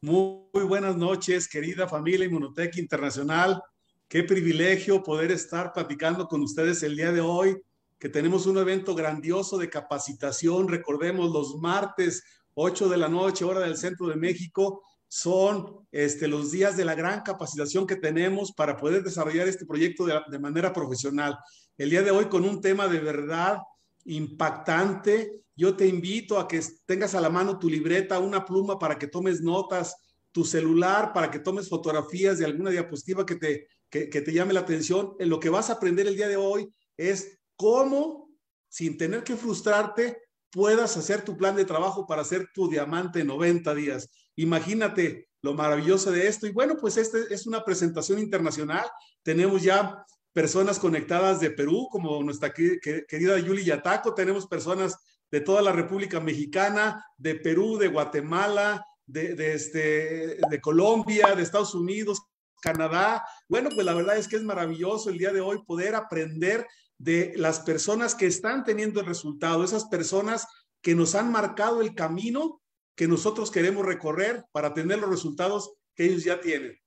Muy, buenas noches, querida familia Inmunotech Internacional. Qué privilegio poder estar platicando con ustedes el día de hoy, que tenemos un evento grandioso de capacitación. Recordemos, los martes 8 de la noche, hora del centro de México, son este, los días de la gran capacitación que tenemos para poder desarrollar este proyecto de, de manera profesional. El día de hoy con un tema de verdad impactante. Yo te invito a que tengas a la mano tu libreta, una pluma para que tomes notas, tu celular para que tomes fotografías de alguna diapositiva que te, que, te llame la atención. En lo que vas a aprender el día de hoy es cómo, sin tener que frustrarte, puedas hacer tu plan de trabajo para hacer tu diamante en 90 días. Imagínate lo maravilloso de esto. Y bueno, pues este es una presentación internacional. Tenemos ya personas conectadas de Perú, como nuestra querida Yuli Yataco, tenemos personas de toda la República Mexicana, de Perú, de Guatemala, de, este, de Colombia, de Estados Unidos, Canadá. Bueno, pues la verdad es que es maravilloso el día de hoy poder aprender de las personas que están teniendo el resultado, esas personas que nos han marcado el camino que nosotros queremos recorrer para tener los resultados que ellos ya tienen.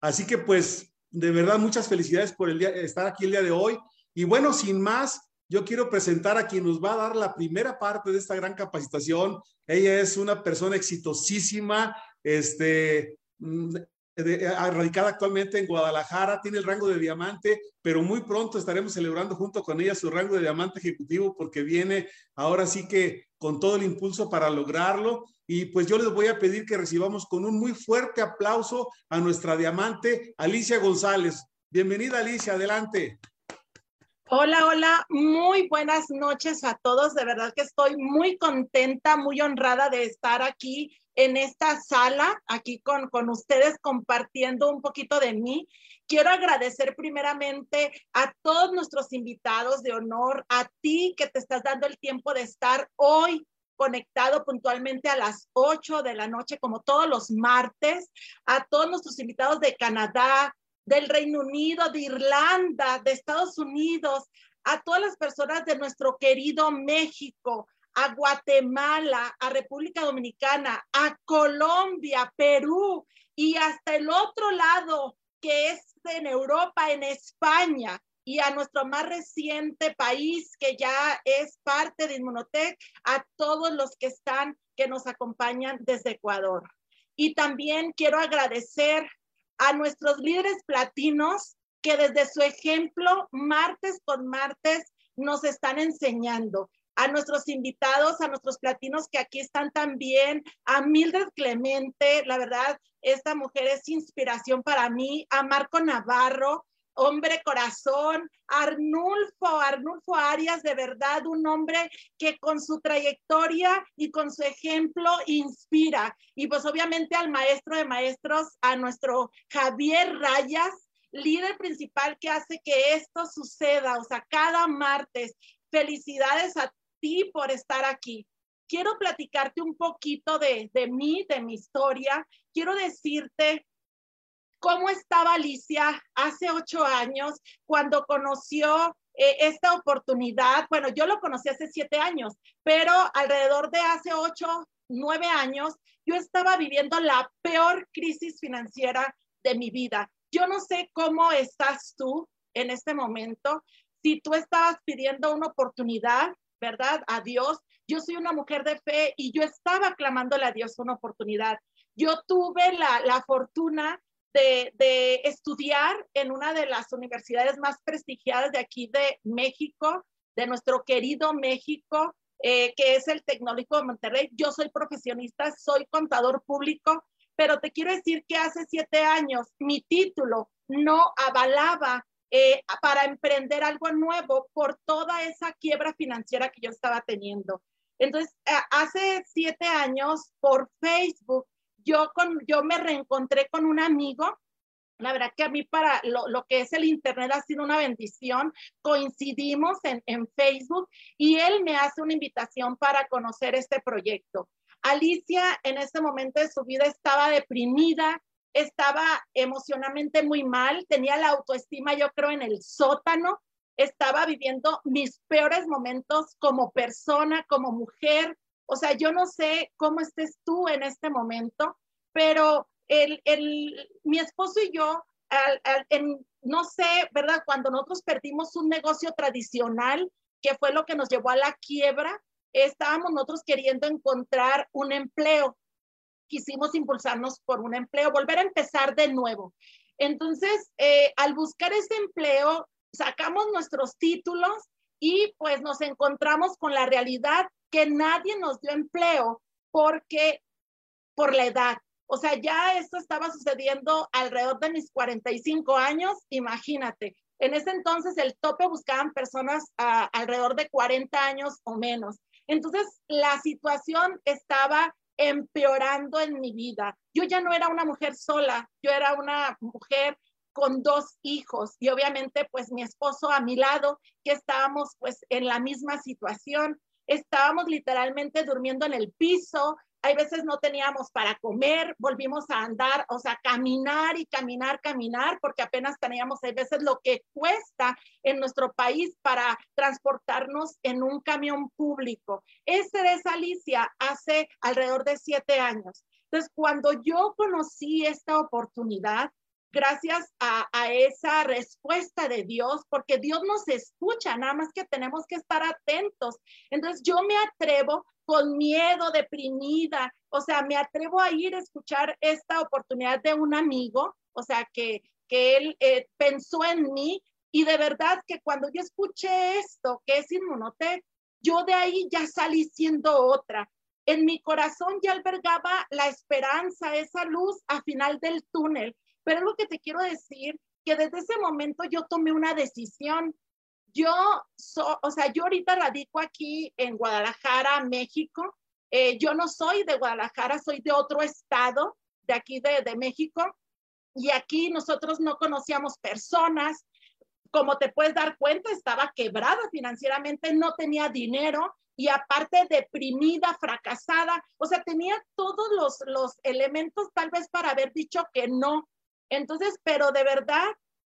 Así que pues de verdad, muchas felicidades por estar aquí el día de hoy. Y bueno, sin más, yo quiero presentar a quien nos va a dar la primera parte de esta gran capacitación. Ella es una persona exitosísima, este, mm, radicada actualmente en Guadalajara, tiene el rango de diamante, pero muy pronto estaremos celebrando junto con ella su rango de diamante ejecutivo porque viene ahora sí que con todo el impulso para lograrlo. Y pues yo les voy a pedir que recibamos con un muy fuerte aplauso a nuestra diamante Alicia González. Bienvenida Alicia, adelante. Hola, hola, muy buenas noches a todos. De verdad que estoy muy contenta, muy honrada de estar aquí en esta sala, aquí con, con ustedes compartiendo un poquito de mí. Quiero agradecer primeramente a todos nuestros invitados de honor, a ti que te estás dando el tiempo de estar hoy conectado puntualmente a las 8 de la noche, como todos los martes, a todos nuestros invitados de Canadá, del Reino Unido, de Irlanda, de Estados Unidos, a todas las personas de nuestro querido México, a Guatemala, a República Dominicana, a Colombia, Perú y hasta el otro lado que es en Europa, en España y a nuestro más reciente país que ya es parte de Inmunotech, a todos los que están, que nos acompañan desde Ecuador. Y también quiero agradecer a nuestros líderes platinos que desde su ejemplo, martes con martes, nos están enseñando. A nuestros invitados, a nuestros platinos que aquí están también, a Mildred Clemente, la verdad, esta mujer es inspiración para mí, a Marco Navarro, hombre corazón, Arnulfo, Arnulfo Arias, de verdad un hombre que con su trayectoria y con su ejemplo inspira. Y pues obviamente al maestro de maestros, a nuestro Javier Rayas, líder principal que hace que esto suceda, o sea, cada martes. Felicidades a ti por estar aquí. Quiero platicarte un poquito de, de mí, de mi historia. Quiero decirte cómo estaba Alicia hace ocho años cuando conoció eh, esta oportunidad. Bueno, yo lo conocí hace siete años, pero alrededor de hace ocho, nueve años, yo estaba viviendo la peor crisis financiera de mi vida. Yo no sé cómo estás tú en este momento. Si tú estabas pidiendo una oportunidad, ¿verdad? A Dios. Yo soy una mujer de fe y yo estaba clamándole a Dios una oportunidad. Yo tuve la, la fortuna de, estudiar en una de las universidades más prestigiadas de aquí de México, de nuestro querido México, eh, que es el Tecnológico de Monterrey. Yo soy profesionista, soy contador público, pero te quiero decir que hace siete años mi título no avalaba eh, para emprender algo nuevo por toda esa quiebra financiera que yo estaba teniendo. Entonces, hace siete años por Facebook yo, con, yo me reencontré con un amigo la verdad que a mí para lo, lo, que es el Internet ha sido una bendición. Coincidimos en, en, Facebook y él me hace una invitación para conocer este proyecto. Alicia en ese momento de su vida estaba deprimida, estaba emocionalmente muy mal, tenía la autoestima yo creo en el sótano, estaba viviendo mis peores momentos como persona, como mujer, o sea, yo no sé cómo estés tú en este momento, pero el, el, mi esposo y yo, en, no sé, ¿verdad? Cuando nosotros perdimos un negocio tradicional, que fue lo que nos llevó a la quiebra, estábamos nosotros queriendo encontrar un empleo. Quisimos impulsarnos por un empleo, volver a empezar de nuevo. Entonces, eh, al buscar ese empleo, sacamos nuestros títulos y pues nos encontramos con la realidad que nadie nos dio empleo porque por la edad. O sea, ya esto estaba sucediendo alrededor de mis 45 años, imagínate. En ese entonces el tope buscaban personas alrededor de 40 años o menos. Entonces, la situación estaba empeorando en mi vida. Yo ya no era una mujer sola, yo era una mujer con dos hijos y obviamente pues mi esposo a mi lado, que estábamos pues en la misma situación, estábamos literalmente durmiendo en el piso, hay veces no teníamos para comer, volvimos a andar, o sea, caminar y caminar, caminar, porque apenas teníamos, hay veces lo que cuesta en nuestro país para transportarnos en un camión público. Ese es Alicia hace alrededor de siete años. Entonces, cuando yo conocí esta oportunidad, gracias a, esa respuesta de Dios, porque Dios nos escucha, nada más que tenemos que estar atentos. Entonces yo me atrevo con miedo, deprimida, o sea, me atrevo a ir a escuchar esta oportunidad de un amigo, o sea, que, que él eh, pensó en mí y de verdad que cuando yo escuché esto, que es Inmunotech, yo de ahí ya salí siendo otra. En mi corazón ya albergaba la esperanza, esa luz a final del túnel pero lo que te quiero decir, que desde ese momento yo tomé una decisión. Yo, o sea, yo ahorita radico aquí en Guadalajara, México. Eh, yo no soy de Guadalajara, soy de otro estado, de aquí de, de México. Y aquí nosotros no conocíamos personas. Como te puedes dar cuenta, estaba quebrada financieramente, no tenía dinero y aparte deprimida, fracasada, o sea, tenía todos los, los elementos tal vez para haber dicho que no, entonces, pero de verdad,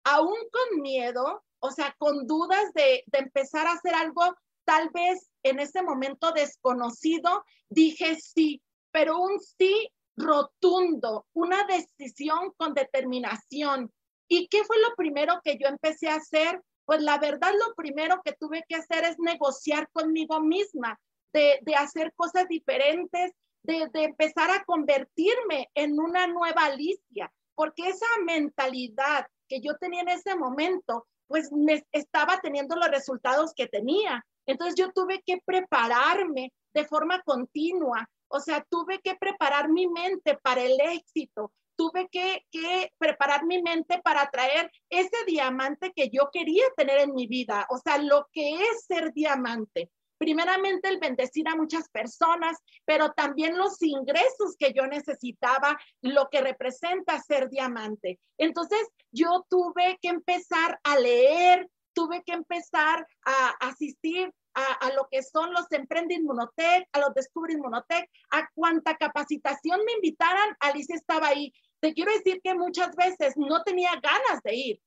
aún con miedo, o sea, con dudas de, empezar a hacer algo tal vez en ese momento desconocido, dije sí, pero un sí rotundo, una decisión con determinación. ¿Y qué fue lo primero que yo empecé a hacer? Pues la verdad, lo primero que tuve que hacer es negociar conmigo misma, de, hacer cosas diferentes, de, empezar a convertirme en una nueva Alicia porque esa mentalidad que yo tenía en ese momento, pues me estaba teniendo los resultados que tenía. Entonces yo tuve que prepararme de forma continua, o sea, tuve que preparar mi mente para el éxito, tuve que, que, preparar mi mente para traer ese diamante que yo quería tener en mi vida, o sea, lo que es ser diamante primeramente el bendecir a muchas personas, pero también los ingresos que yo necesitaba, lo que representa ser diamante. Entonces yo tuve que empezar a leer, tuve que empezar a asistir a, lo que son los Emprende Inmunotech, a los Descubre Inmunotech, a cuánta capacitación me invitaran, Alicia estaba ahí. Te quiero decir que muchas veces no tenía ganas de ir,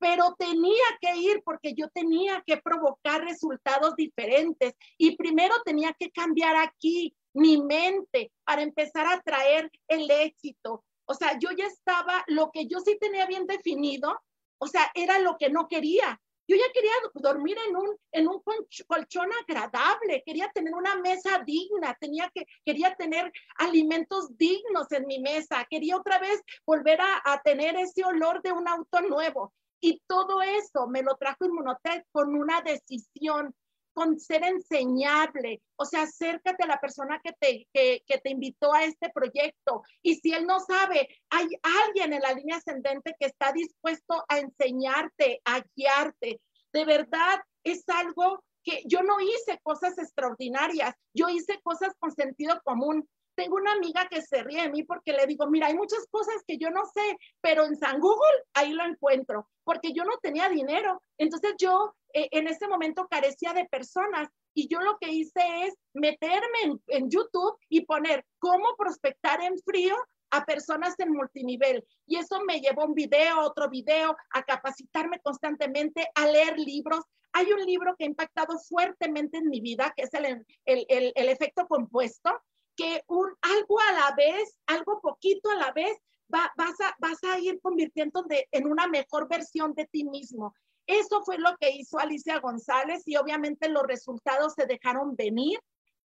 pero tenía que ir porque yo tenía que provocar resultados diferentes y primero tenía que cambiar aquí mi mente para empezar a traer el éxito. O sea, yo ya estaba, lo que yo sí tenía bien definido, o sea, era lo que no quería. Yo ya quería dormir en un, en un colchón agradable, quería tener una mesa digna, tenía que, quería tener alimentos dignos en mi mesa, quería otra vez volver a, a tener ese olor de un auto nuevo. Y todo eso me lo trajo Inmunotech con una decisión, con ser enseñable. O sea, acércate a la persona que te, que, que te invitó a este proyecto. Y si él no sabe, hay alguien en la línea ascendente que está dispuesto a enseñarte, a guiarte. De verdad, es algo que yo no hice cosas extraordinarias, yo hice cosas con sentido común. Tengo una amiga que se ríe de mí porque le digo, mira, hay muchas cosas que yo no sé, pero en San Google ahí lo encuentro, porque yo no tenía dinero. Entonces yo eh, en ese momento carecía de personas y yo lo que hice es meterme en, en YouTube y poner cómo prospectar en frío a personas en multinivel. Y eso me llevó un video, otro video, a capacitarme constantemente, a leer libros. Hay un libro que ha impactado fuertemente en mi vida, que es el, el, el, el efecto compuesto que un, algo a la vez, algo poquito a la vez, va, vas, a, vas a ir convirtiéndote en una mejor versión de ti mismo. Eso fue lo que hizo Alicia González y obviamente los resultados se dejaron venir.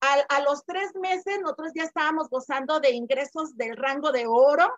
A, a, los tres meses nosotros ya estábamos gozando de ingresos del rango de oro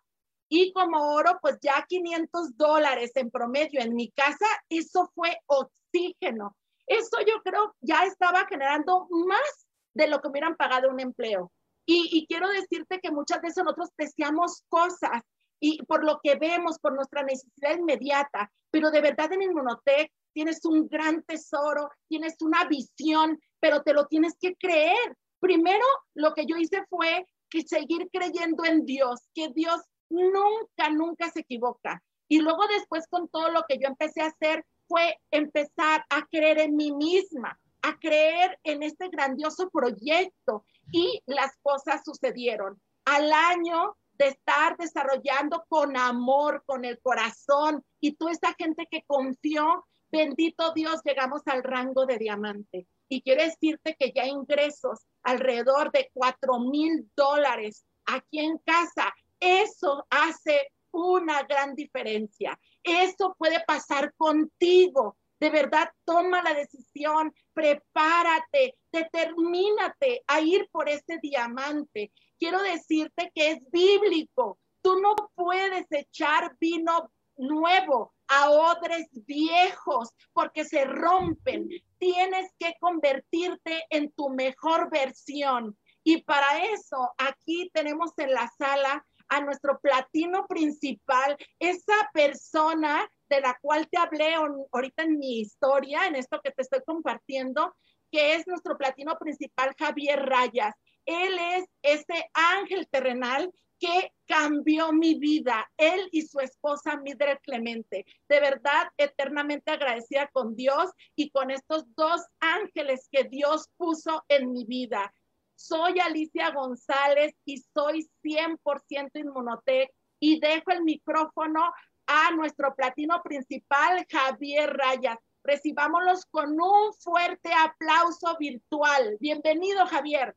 y como oro, pues ya 500 dólares en promedio en mi casa, eso fue oxígeno. Eso yo creo ya estaba generando más de lo que hubieran pagado un empleo. Y, quiero decirte que muchas veces nosotros deseamos cosas y por lo que vemos, por nuestra necesidad inmediata, pero de verdad en Inmunotech tienes un gran tesoro, tienes una visión, pero te lo tienes que creer. Primero, lo que yo hice fue que seguir creyendo en Dios, que Dios nunca, nunca se equivoca. Y luego después con todo lo que yo empecé a hacer fue empezar a creer en mí misma, a creer en este grandioso proyecto y las cosas sucedieron. Al año de estar desarrollando con amor, con el corazón y toda esta gente que confió, bendito Dios, llegamos al rango de diamante. Y quiero decirte que ya ingresos alrededor de cuatro mil dólares aquí en casa. Eso hace una gran diferencia. Eso puede pasar contigo. De verdad, toma la decisión, prepárate, determínate a ir por ese diamante. Quiero decirte que es bíblico. Tú no puedes echar vino nuevo a odres viejos porque se rompen. Tienes que convertirte en tu mejor versión. Y para eso, aquí tenemos en la sala a nuestro platino principal, esa persona de la cual te hablé ahorita en mi historia, en esto que te estoy compartiendo, que es nuestro platino principal, Javier Rayas. Él es ese ángel terrenal que cambió mi vida, él y su esposa Midre Clemente. De verdad, eternamente agradecida con Dios y con estos dos ángeles que Dios puso en mi vida. Soy Alicia González y soy 100% Inmunotech y dejo el micrófono a nuestro platino principal, Javier Rayas. Recibámoslos con un fuerte aplauso virtual. Bienvenido, Javier.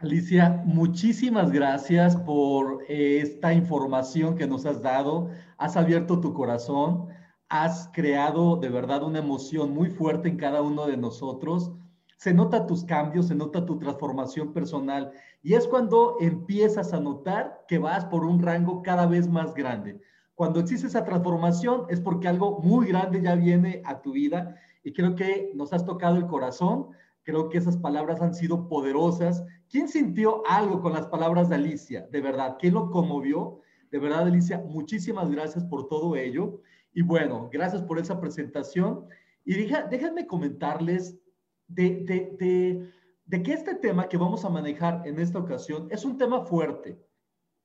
Alicia, muchísimas gracias por esta información que nos has dado. Has abierto tu corazón, has creado de verdad una emoción muy fuerte en cada uno de nosotros se nota tus cambios, se nota tu transformación personal y es cuando empiezas a notar que vas por un rango cada vez más grande. Cuando existe esa transformación es porque algo muy grande ya viene a tu vida y creo que nos has tocado el corazón, creo que esas palabras han sido poderosas. ¿Quién sintió algo con las palabras de Alicia? De verdad, ¿quién lo conmovió? De verdad, Alicia, muchísimas gracias por todo ello. Y bueno, gracias por esa presentación. Y déjenme comentarles de, que este tema que vamos a manejar en esta ocasión es un tema fuerte.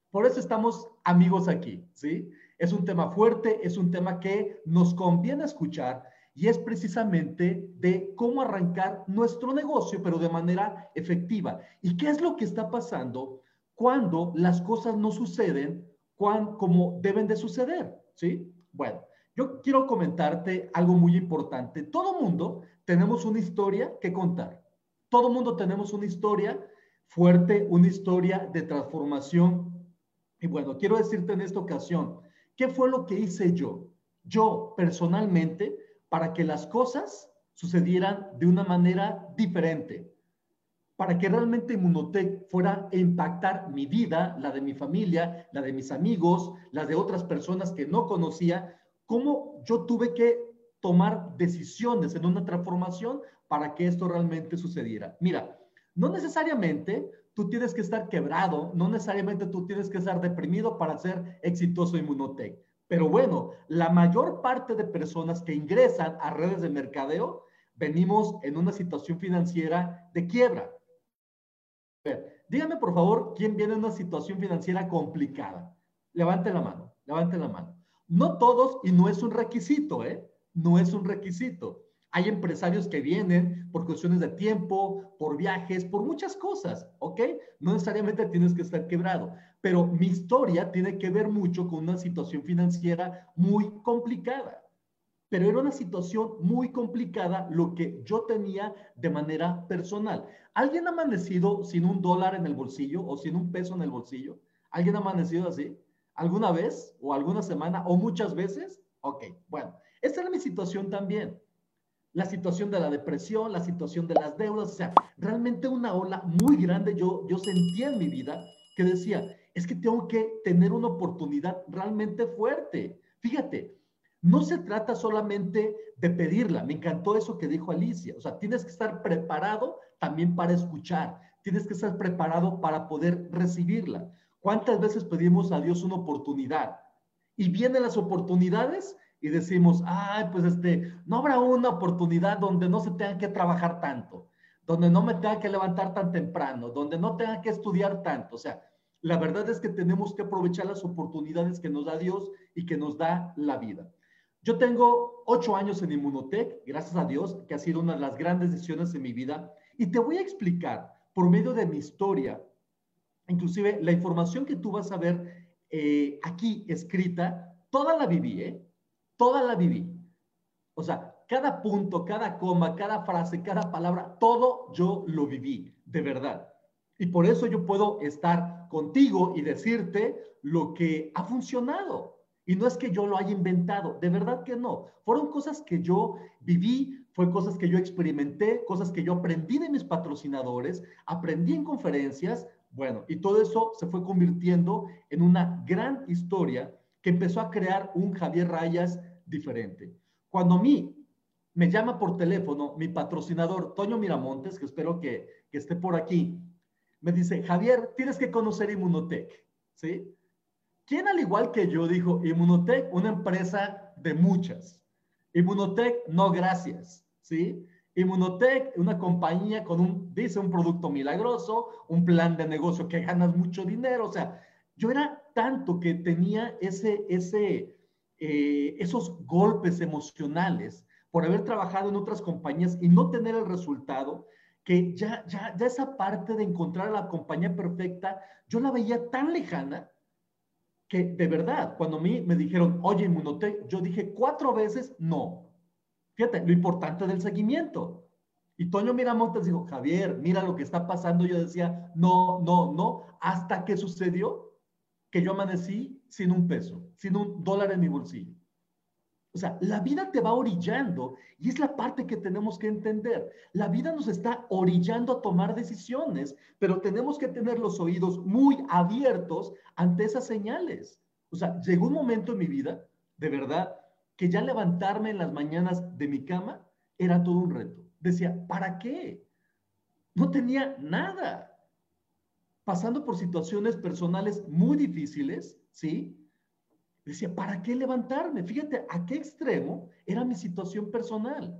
Por eso estamos amigos aquí, ¿sí? Es un tema fuerte, es un tema que nos conviene escuchar y es precisamente de cómo arrancar nuestro negocio, pero de manera efectiva. ¿Y qué es lo que está pasando cuando las cosas no suceden como deben de suceder? ¿Sí? Bueno, yo quiero comentarte algo muy importante. Todo mundo tenemos una historia que contar. Todo mundo tenemos una historia fuerte, una historia de transformación. Y bueno, quiero decirte en esta ocasión, ¿qué fue lo que hice yo? Yo personalmente, para que las cosas sucedieran de una manera diferente, para que realmente Inmunotech fuera a impactar mi vida, la de mi familia, la de mis amigos, la de otras personas que no conocía, cómo yo tuve que tomar decisiones en una transformación para que esto realmente sucediera. Mira, no necesariamente tú tienes que estar quebrado, no necesariamente tú tienes que estar deprimido para ser exitoso en Inmunotech. Pero bueno, la mayor parte de personas que ingresan a redes de mercadeo venimos en una situación financiera de quiebra. dígame por favor quién viene en una situación financiera complicada. Levante la mano, levante la mano. No todos y no es un requisito, ¿eh? No es un requisito. Hay empresarios que vienen por cuestiones de tiempo, por viajes, por muchas cosas, ¿ok? No necesariamente tienes que estar quebrado, pero mi historia tiene que ver mucho con una situación financiera muy complicada. pero era una situación muy complicada lo que yo tenía de manera personal. ¿Alguien ha amanecido sin un dólar en el bolsillo o sin un peso en el bolsillo? ¿Alguien ha amanecido así? ¿Alguna vez o alguna semana o muchas veces? Ok, bueno, esta era mi situación también. La situación de la depresión, la situación de las deudas, o sea, realmente una ola muy grande yo, yo sentía en mi vida que decía, es que tengo que tener una oportunidad realmente fuerte. Fíjate, no se trata solamente de pedirla. Me encantó eso que dijo Alicia. O sea, tienes que estar preparado también para escuchar. Tienes que estar preparado para poder recibirla. ¿Cuántas veces pedimos a Dios una oportunidad? Y vienen las oportunidades y decimos, ay, pues este, no habrá una oportunidad donde no se tenga que trabajar tanto, donde no me tenga que levantar tan temprano, donde no tenga que estudiar tanto. O sea, la verdad es que tenemos que aprovechar las oportunidades que nos da Dios y que nos da la vida. Yo tengo ocho años en Inmunotech, gracias a Dios, que ha sido una de las grandes decisiones en mi vida. Y te voy a explicar por medio de mi historia, inclusive la información que tú vas a ver eh, aquí escrita, toda la viví, ¿eh? Toda la viví. O sea, cada punto, cada coma, cada frase, cada palabra, todo yo lo viví, de verdad. Y por eso yo puedo estar contigo y decirte lo que ha funcionado. Y no es que yo lo haya inventado, de verdad que no. Fueron cosas que yo viví, fue cosas que yo experimenté, cosas que yo aprendí de mis patrocinadores, aprendí en conferencias, bueno, y todo eso se fue convirtiendo en una gran historia que empezó a crear un Javier Rayas diferente. Cuando a mí me llama por teléfono mi patrocinador, Toño Miramontes, que espero que, que esté por aquí, me dice, Javier, tienes que conocer Inmunotech, ¿sí? ¿Quién al igual que yo dijo, Inmunotech, una empresa de muchas? Inmunotech, no gracias, ¿sí? Inmunotech, una compañía con un, dice, un producto milagroso, un plan de negocio que ganas mucho dinero, o sea, yo era tanto que tenía ese, ese, eh, esos golpes emocionales por haber trabajado en otras compañías y no tener el resultado, que ya, ya, ya esa parte de encontrar la compañía perfecta, yo la veía tan lejana que de verdad, cuando a mí me dijeron, oye, Inmunotech, yo dije cuatro veces no. Fíjate, lo importante del seguimiento. Y Toño Miramontes dijo, Javier, mira lo que está pasando. Yo decía, no, no, no, hasta que sucedió que yo amanecí sin un peso, sin un dólar en mi bolsillo. O sea, la vida te va orillando y es la parte que tenemos que entender. La vida nos está orillando a tomar decisiones, pero tenemos que tener los oídos muy abiertos ante esas señales. O sea, llegó un momento en mi vida, de verdad, que ya levantarme en las mañanas de mi cama era todo un reto. Decía, ¿para qué? No tenía nada. Pasando por situaciones personales muy difíciles, ¿sí? Decía, ¿para qué levantarme? Fíjate a qué extremo era mi situación personal.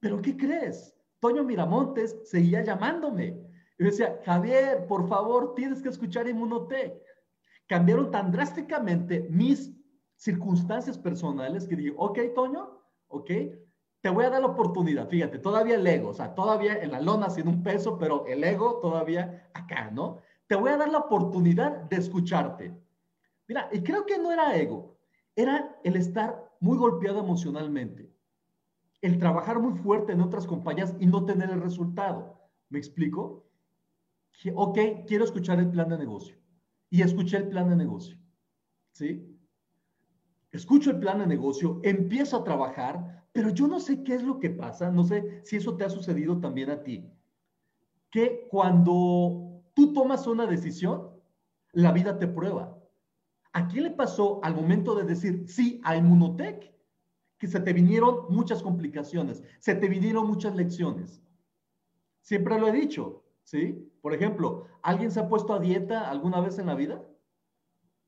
Pero ¿qué crees? Toño Miramontes seguía llamándome. Y decía, Javier, por favor, tienes que escuchar Inmunotech. Cambiaron tan drásticamente mis circunstancias personales que dije, ok, Toño, ok, te voy a dar la oportunidad. Fíjate, todavía el ego, o sea, todavía en la lona sin un peso, pero el ego todavía acá, ¿no? Te voy a dar la oportunidad de escucharte. Mira, y creo que no era ego, era el estar muy golpeado emocionalmente, el trabajar muy fuerte en otras compañías y no tener el resultado. ¿Me explico? Ok, quiero escuchar el plan de negocio. Y escuché el plan de negocio. ¿Sí? Escucho el plan de negocio, empiezo a trabajar, pero yo no sé qué es lo que pasa, no sé si eso te ha sucedido también a ti. Que cuando tú tomas una decisión, la vida te prueba. ¿A quién le pasó al momento de decir sí a Inmunotech? Que se te vinieron muchas complicaciones, se te vinieron muchas lecciones. Siempre lo he dicho, ¿sí? Por ejemplo, ¿alguien se ha puesto a dieta alguna vez en la vida?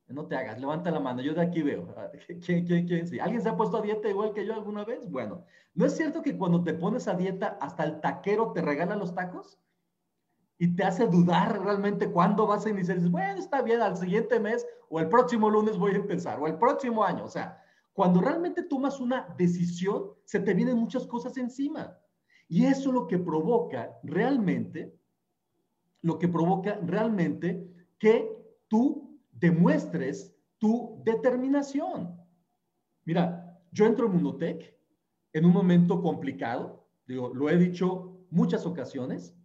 No te hagas, levanta la mano, yo de aquí veo. ¿Quién, quién, quién? Sí. ¿Alguien se ha puesto a dieta igual que yo alguna vez? Bueno, ¿no es cierto que cuando te pones a dieta hasta el taquero te regala los tacos? y te hace dudar realmente cuándo vas a iniciar. dices, bueno, está bien, al siguiente mes o el próximo lunes voy a empezar o el próximo año. O sea, cuando realmente tomas una decisión, se te vienen muchas cosas encima. Y eso lo que provoca realmente, lo que provoca realmente que tú demuestres tu determinación. Mira, yo entro en Munotec en un momento complicado, digo, lo he dicho muchas ocasiones,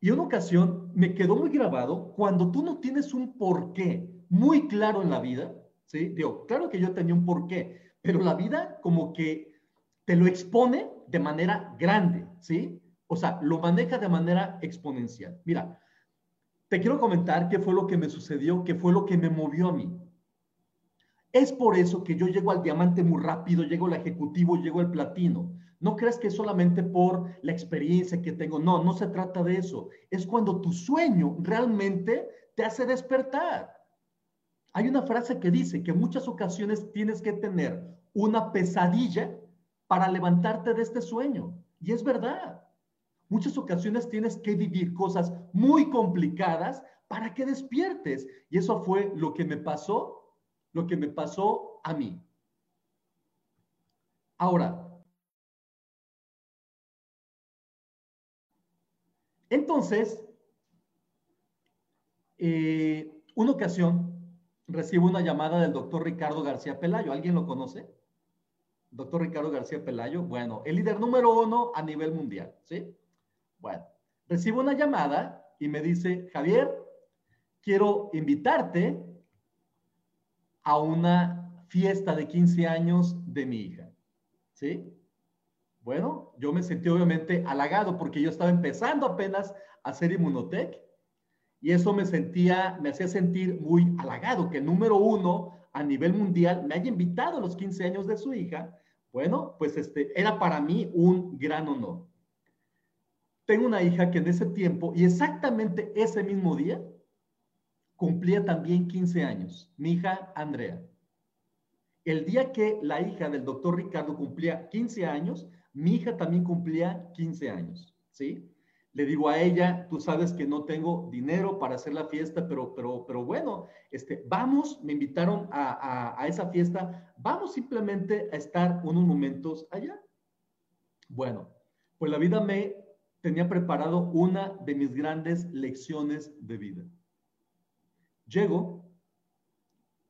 y una ocasión me quedó muy grabado cuando tú no tienes un porqué muy claro en la vida, ¿sí? Digo, claro que yo tenía un porqué, pero la vida como que te lo expone de manera grande, ¿sí? O sea, lo maneja de manera exponencial. Mira, te quiero comentar qué fue lo que me sucedió, qué fue lo que me movió a mí. Es por eso que yo llego al diamante muy rápido, llego al ejecutivo, llego al platino. No creas que es solamente por la experiencia que tengo. No, no se trata de eso. Es cuando tu sueño realmente te hace despertar. Hay una frase que dice que en muchas ocasiones tienes que tener una pesadilla para levantarte de este sueño. Y es verdad. Muchas ocasiones tienes que vivir cosas muy complicadas para que despiertes. Y eso fue lo que me pasó, lo que me pasó a mí. Ahora, Entonces, eh, una ocasión recibo una llamada del doctor Ricardo García Pelayo. ¿Alguien lo conoce? Doctor Ricardo García Pelayo. Bueno, el líder número uno a nivel mundial, ¿sí? Bueno, recibo una llamada y me dice, Javier, quiero invitarte a una fiesta de 15 años de mi hija, ¿sí? Bueno, yo me sentí obviamente halagado porque yo estaba empezando apenas a hacer Inmunotech y eso me sentía, me hacía sentir muy halagado que el número uno a nivel mundial me haya invitado a los 15 años de su hija. Bueno, pues este era para mí un gran honor. Tengo una hija que en ese tiempo y exactamente ese mismo día cumplía también 15 años, mi hija Andrea. El día que la hija del doctor Ricardo cumplía 15 años, mi hija también cumplía 15 años, ¿sí? Le digo a ella, tú sabes que no tengo dinero para hacer la fiesta, pero, pero, pero bueno, este, vamos, me invitaron a, a esa fiesta, vamos simplemente a estar unos momentos allá. Bueno, pues la vida me tenía preparado una de mis grandes lecciones de vida. Llego,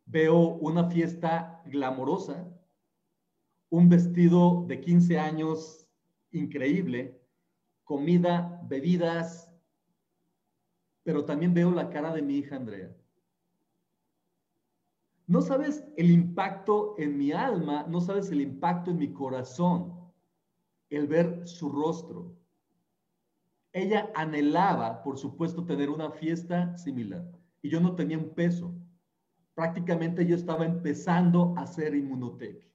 veo una fiesta glamorosa, un vestido de 15 años increíble, comida, bebidas, pero también veo la cara de mi hija Andrea. No sabes el impacto en mi alma, no sabes el impacto en mi corazón, el ver su rostro. Ella anhelaba, por supuesto, tener una fiesta similar y yo no tenía un peso. Prácticamente yo estaba empezando a hacer inmunotec.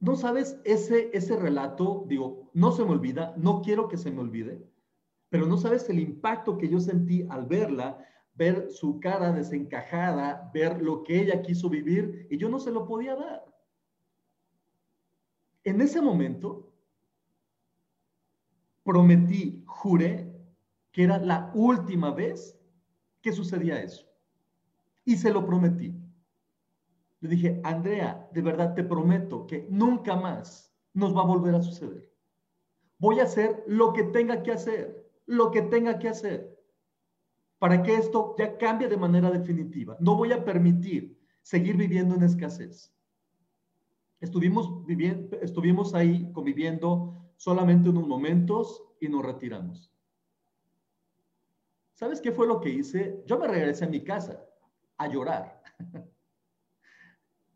No sabes, ese, ese relato, digo, no se me olvida, no quiero que se me olvide, pero no sabes el impacto que yo sentí al verla, ver su cara desencajada, ver lo que ella quiso vivir y yo no se lo podía dar. En ese momento, prometí, juré, que era la última vez que sucedía eso. Y se lo prometí. Le dije, Andrea, de verdad te prometo que nunca más nos va a volver a suceder. Voy a hacer lo que tenga que hacer, lo que tenga que hacer, para que esto ya cambie de manera definitiva. No voy a permitir seguir viviendo en escasez. Estuvimos, viviendo, estuvimos ahí conviviendo solamente unos momentos y nos retiramos. ¿Sabes qué fue lo que hice? Yo me regresé a mi casa a llorar.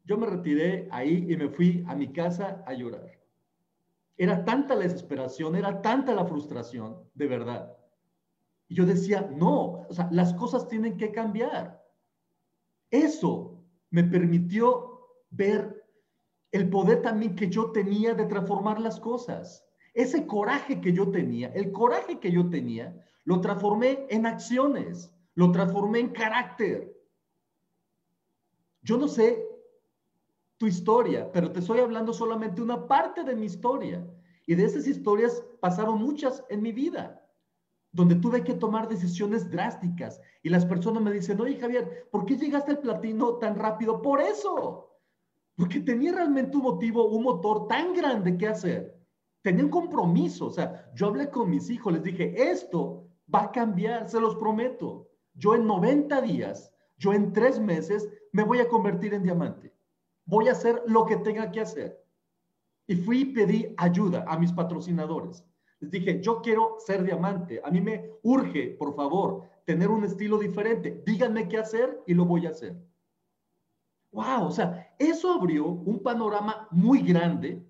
Yo me retiré ahí y me fui a mi casa a llorar. Era tanta la desesperación, era tanta la frustración, de verdad. Y yo decía, no, las cosas tienen que cambiar. Eso me permitió ver el poder también que yo tenía de transformar las cosas. Ese coraje que yo tenía, el coraje que yo tenía, lo transformé en acciones, lo transformé en carácter. Yo no sé tu historia, pero te estoy hablando solamente una parte de mi historia. Y de esas historias pasaron muchas en mi vida, donde tuve que tomar decisiones drásticas. Y las personas me dicen, oye Javier, ¿por qué llegaste al platino tan rápido? Por eso. Porque tenía realmente un motivo, un motor tan grande que hacer. Tenía un compromiso. O sea, yo hablé con mis hijos, les dije, esto va a cambiar, se los prometo. Yo en 90 días Yo en tres meses me voy a convertir en diamante. Voy a hacer lo que tenga que hacer. Y fui y pedí ayuda a mis patrocinadores. Les dije, yo quiero ser diamante. A mí me urge, por favor, tener un estilo diferente. Díganme qué hacer y lo voy a hacer. Wow, o sea, eso abrió un panorama muy grande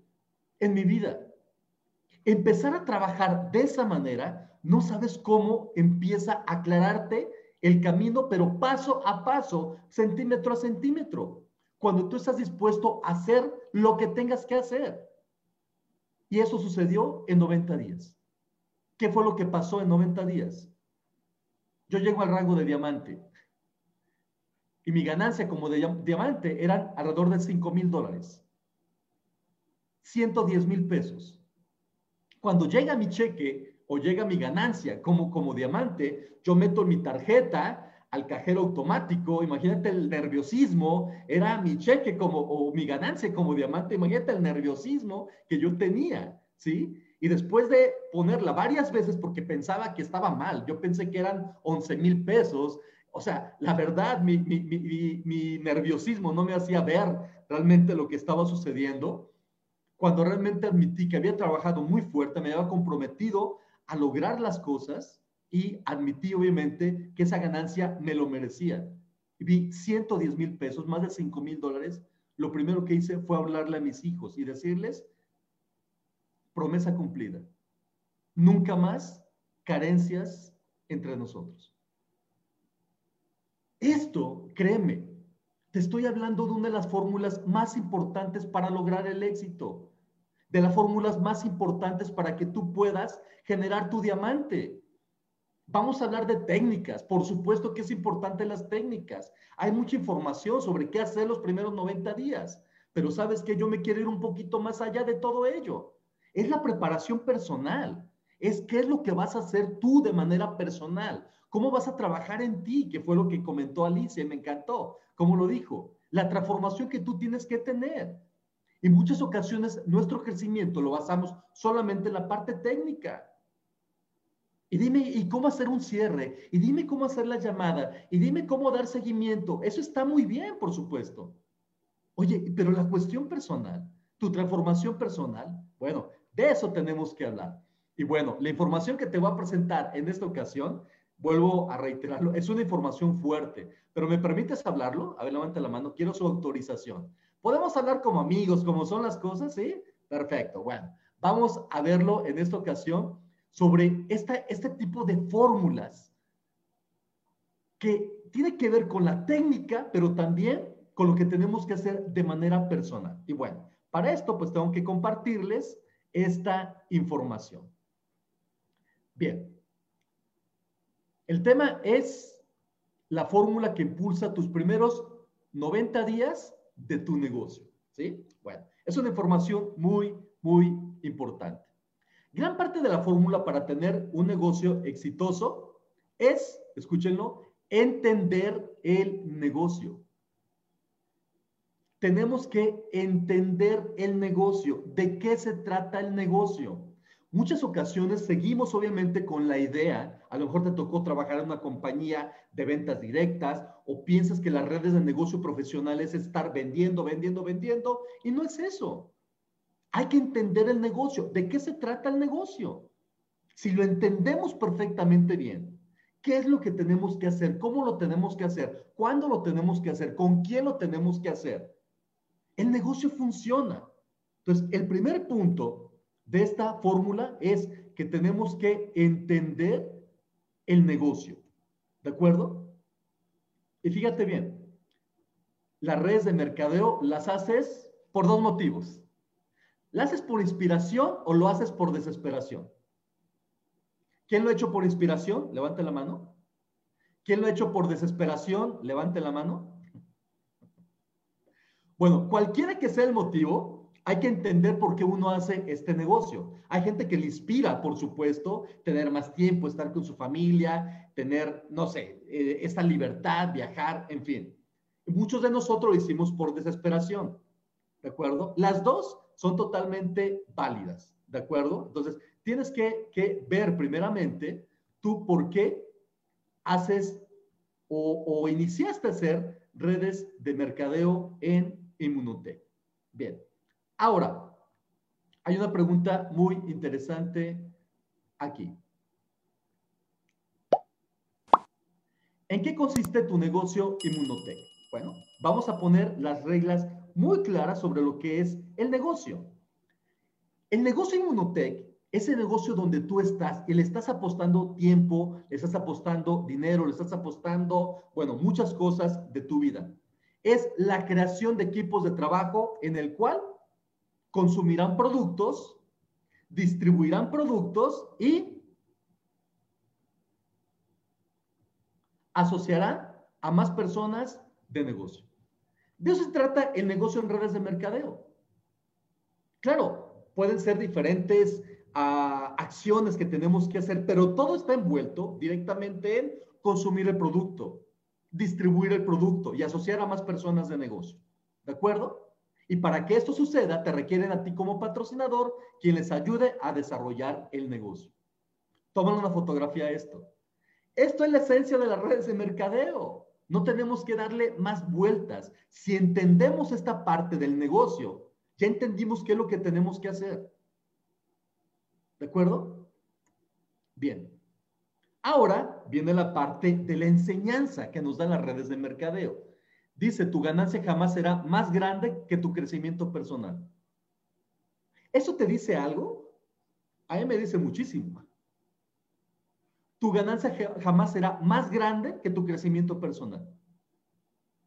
en mi vida. Empezar a trabajar de esa manera, no sabes cómo empieza a aclararte el camino, pero paso a paso, centímetro a centímetro, cuando tú estás dispuesto a hacer lo que tengas que hacer. Y eso sucedió en 90 días. ¿Qué fue lo que pasó en 90 días? Yo llego al rango de diamante y mi ganancia como de diamante era alrededor de 5 mil dólares. 110 mil pesos. Cuando llega mi cheque o llega mi ganancia como, como diamante, yo meto mi tarjeta al cajero automático, imagínate el nerviosismo, era mi cheque como, o mi ganancia como diamante, imagínate el nerviosismo que yo tenía, ¿sí? Y después de ponerla varias veces porque pensaba que estaba mal, yo pensé que eran 11 mil pesos, o sea, la verdad, mi, mi, mi, mi, nerviosismo no me hacía ver realmente lo que estaba sucediendo. Cuando realmente admití que había trabajado muy fuerte, me había comprometido a lograr las cosas, y admití obviamente que esa ganancia me lo merecía. Vi 110 mil pesos, más de 5 mil dólares. Lo primero que hice fue hablarle a mis hijos y decirles, promesa cumplida. Nunca más carencias entre nosotros. Esto, créeme, te estoy hablando de una de las fórmulas más importantes para lograr el éxito, de las fórmulas más importantes para que tú puedas generar tu diamante. Vamos a hablar de técnicas. Por supuesto que es importante las técnicas. Hay mucha información sobre qué hacer los primeros 90 días. Pero sabes que yo me quiero ir un poquito más allá de todo ello. Es la preparación personal. Es qué es lo que vas a hacer tú de manera personal. ¿Cómo vas a trabajar en ti? Que fue lo que comentó Alicia y me encantó. Como lo dijo, la transformación que tú tienes que tener. En muchas ocasiones nuestro crecimiento lo basamos solamente en la parte técnica. Y dime, ¿y cómo hacer un cierre? Y dime cómo hacer la llamada. Y dime cómo dar seguimiento. Eso está muy bien, por supuesto. Oye, pero la cuestión personal, tu transformación personal, bueno, de eso tenemos que hablar. Y bueno, la información que te voy a presentar en esta ocasión, vuelvo a reiterarlo, es una información fuerte, pero ¿me permites hablarlo? A ver, levanta la mano, quiero su autorización. ¿Podemos hablar como amigos, como son las cosas? Sí, perfecto. Bueno, vamos a verlo en esta ocasión sobre este tipo de fórmulas que tiene que ver con la técnica, pero también con lo que tenemos que hacer de manera personal. Y bueno, para esto pues tengo que compartirles esta información. Bien, el tema es la fórmula que impulsa tus primeros 90 días de tu negocio. ¿Sí? Bueno, es una información muy, muy importante. Gran parte de la fórmula para tener un negocio exitoso es, escúchenlo, entender el negocio. Tenemos que entender el negocio, de qué se trata el negocio. Muchas ocasiones seguimos obviamente con la idea, a lo mejor te tocó trabajar en una compañía de ventas directas o piensas que las redes de negocio profesional es estar vendiendo, vendiendo, vendiendo y no es eso. Hay que entender el negocio. ¿De qué se trata el negocio? Si lo entendemos perfectamente bien, ¿qué es lo que tenemos que hacer? ¿Cómo lo tenemos que hacer? ¿Cuándo lo tenemos que hacer? ¿Con quién lo tenemos que hacer? El negocio funciona. Entonces, el primer punto de esta fórmula es que tenemos que entender el negocio. ¿De acuerdo? Y fíjate bien, las redes de mercadeo las haces por dos motivos. ¿La haces por inspiración o lo haces por desesperación? ¿Quién lo ha hecho por inspiración? Levante la mano. ¿Quién lo ha hecho por desesperación? Levante la mano. Bueno, cualquiera que sea el motivo, hay que entender por qué uno hace este negocio. Hay gente que le inspira, por supuesto, tener más tiempo, estar con su familia, tener, no sé, eh, esta libertad, viajar, en fin. Muchos de nosotros lo hicimos por desesperación, ¿de acuerdo? Las dos son totalmente válidas, ¿de acuerdo? Entonces, tienes que, ver primeramente tú por qué haces o, iniciaste a hacer redes de mercadeo en Inmunotech. Bien, ahora, hay una pregunta muy interesante aquí. ¿En qué consiste tu negocio Inmunotech? Bueno, vamos a poner las reglas muy claras sobre lo que es el negocio. El negocio Inmunotech ese negocio donde tú estás y le estás apostando tiempo, le estás apostando dinero, le estás apostando, bueno, muchas cosas de tu vida. Es la creación de equipos de trabajo en el cual consumirán productos, distribuirán productos y asociarán a más personas de negocio. De eso se trata el negocio en redes de mercadeo. Claro, pueden ser diferentes a acciones que tenemos que hacer, pero todo está envuelto directamente en consumir el producto, distribuir el producto y asociar a más personas de negocio. ¿De acuerdo? Y para que esto suceda, te requieren a ti como patrocinador quien les ayude a desarrollar el negocio. Toman una fotografía a esto. Esto es la esencia de las redes de mercadeo. No tenemos que darle más vueltas. Si entendemos esta parte del negocio, ya entendimos qué es lo que tenemos que hacer. ¿De acuerdo? Bien. Ahora viene la parte de la enseñanza que nos dan las redes de mercadeo. Dice, tu ganancia jamás será más grande que tu crecimiento personal. ¿Eso te dice algo? A mí me dice muchísimo. Tu ganancia jamás será más grande que tu crecimiento personal.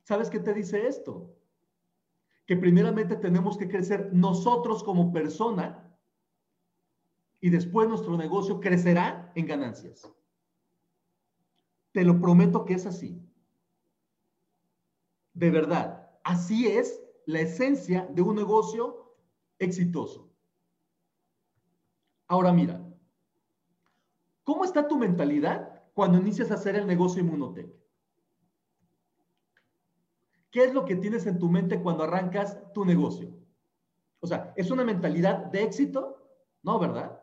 ¿Sabes qué te dice esto? Que primeramente tenemos que crecer nosotros como persona y después nuestro negocio crecerá en ganancias. Te lo prometo que es así. De verdad, así es la esencia de un negocio exitoso. Ahora mira, ¿cómo está tu mentalidad cuando inicias a hacer el negocio Inmunotech? ¿Qué es lo que tienes en tu mente cuando arrancas tu negocio? O sea, ¿es una mentalidad de éxito? No, ¿verdad?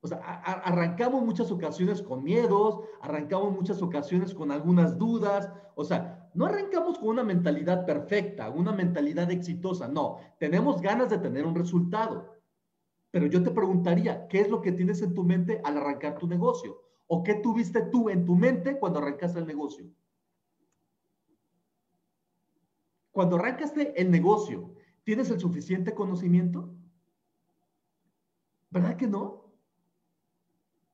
O sea, arrancamos muchas ocasiones con miedos, arrancamos muchas ocasiones con algunas dudas, o sea, no arrancamos con una mentalidad perfecta, una mentalidad exitosa, no, tenemos ganas de tener un resultado. Pero yo te preguntaría, ¿qué es lo que tienes en tu mente al arrancar tu negocio? ¿O qué tuviste tú en tu mente cuando arrancaste el negocio? Cuando arrancaste el negocio, ¿tienes el suficiente conocimiento? ¿Verdad que no?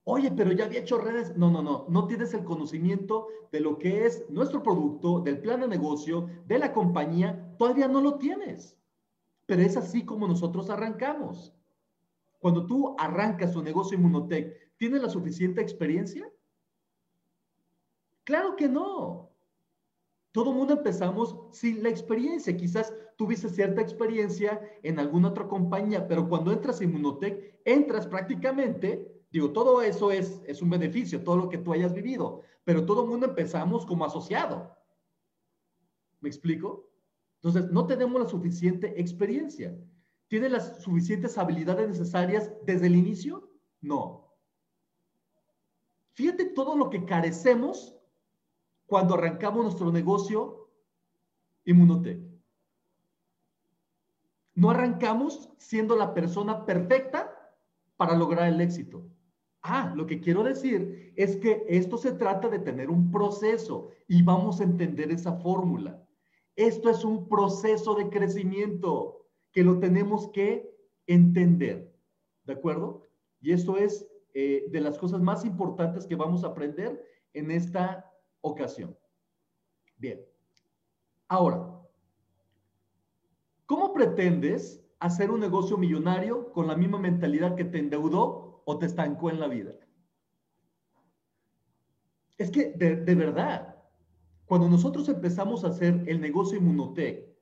Oye, pero ya había hecho redes. No, no, no. No tienes el conocimiento de lo que es nuestro producto, del plan de negocio, de la compañía. Todavía no lo tienes. Pero es así como nosotros arrancamos. Cuando tú arrancas tu negocio Inmunotech, ¿tienes la suficiente experiencia? Claro que no. Todo mundo empezamos sin la experiencia. Quizás tuviste cierta experiencia en alguna otra compañía, pero cuando entras en Inmunotech, entras prácticamente Digo, todo eso es, es un beneficio, todo lo que tú hayas vivido, pero todo el mundo empezamos como asociado. ¿Me explico? Entonces, no tenemos la suficiente experiencia. ¿Tiene las suficientes habilidades necesarias desde el inicio? No. Fíjate todo lo que carecemos cuando arrancamos nuestro negocio Inmunotech. No arrancamos siendo la persona perfecta para lograr el éxito. Ah, lo que quiero decir es que esto se trata de tener un proceso y vamos a entender esa fórmula. Esto es un proceso de crecimiento que lo tenemos que entender. ¿De acuerdo? Y esto es eh, de las cosas más importantes que vamos a aprender en esta ocasión. Bien. Ahora, ¿cómo pretendes hacer un negocio millonario con la misma mentalidad que te endeudó o te estancó en la vida. Es que de, verdad, cuando nosotros empezamos a hacer el negocio Inmunotech,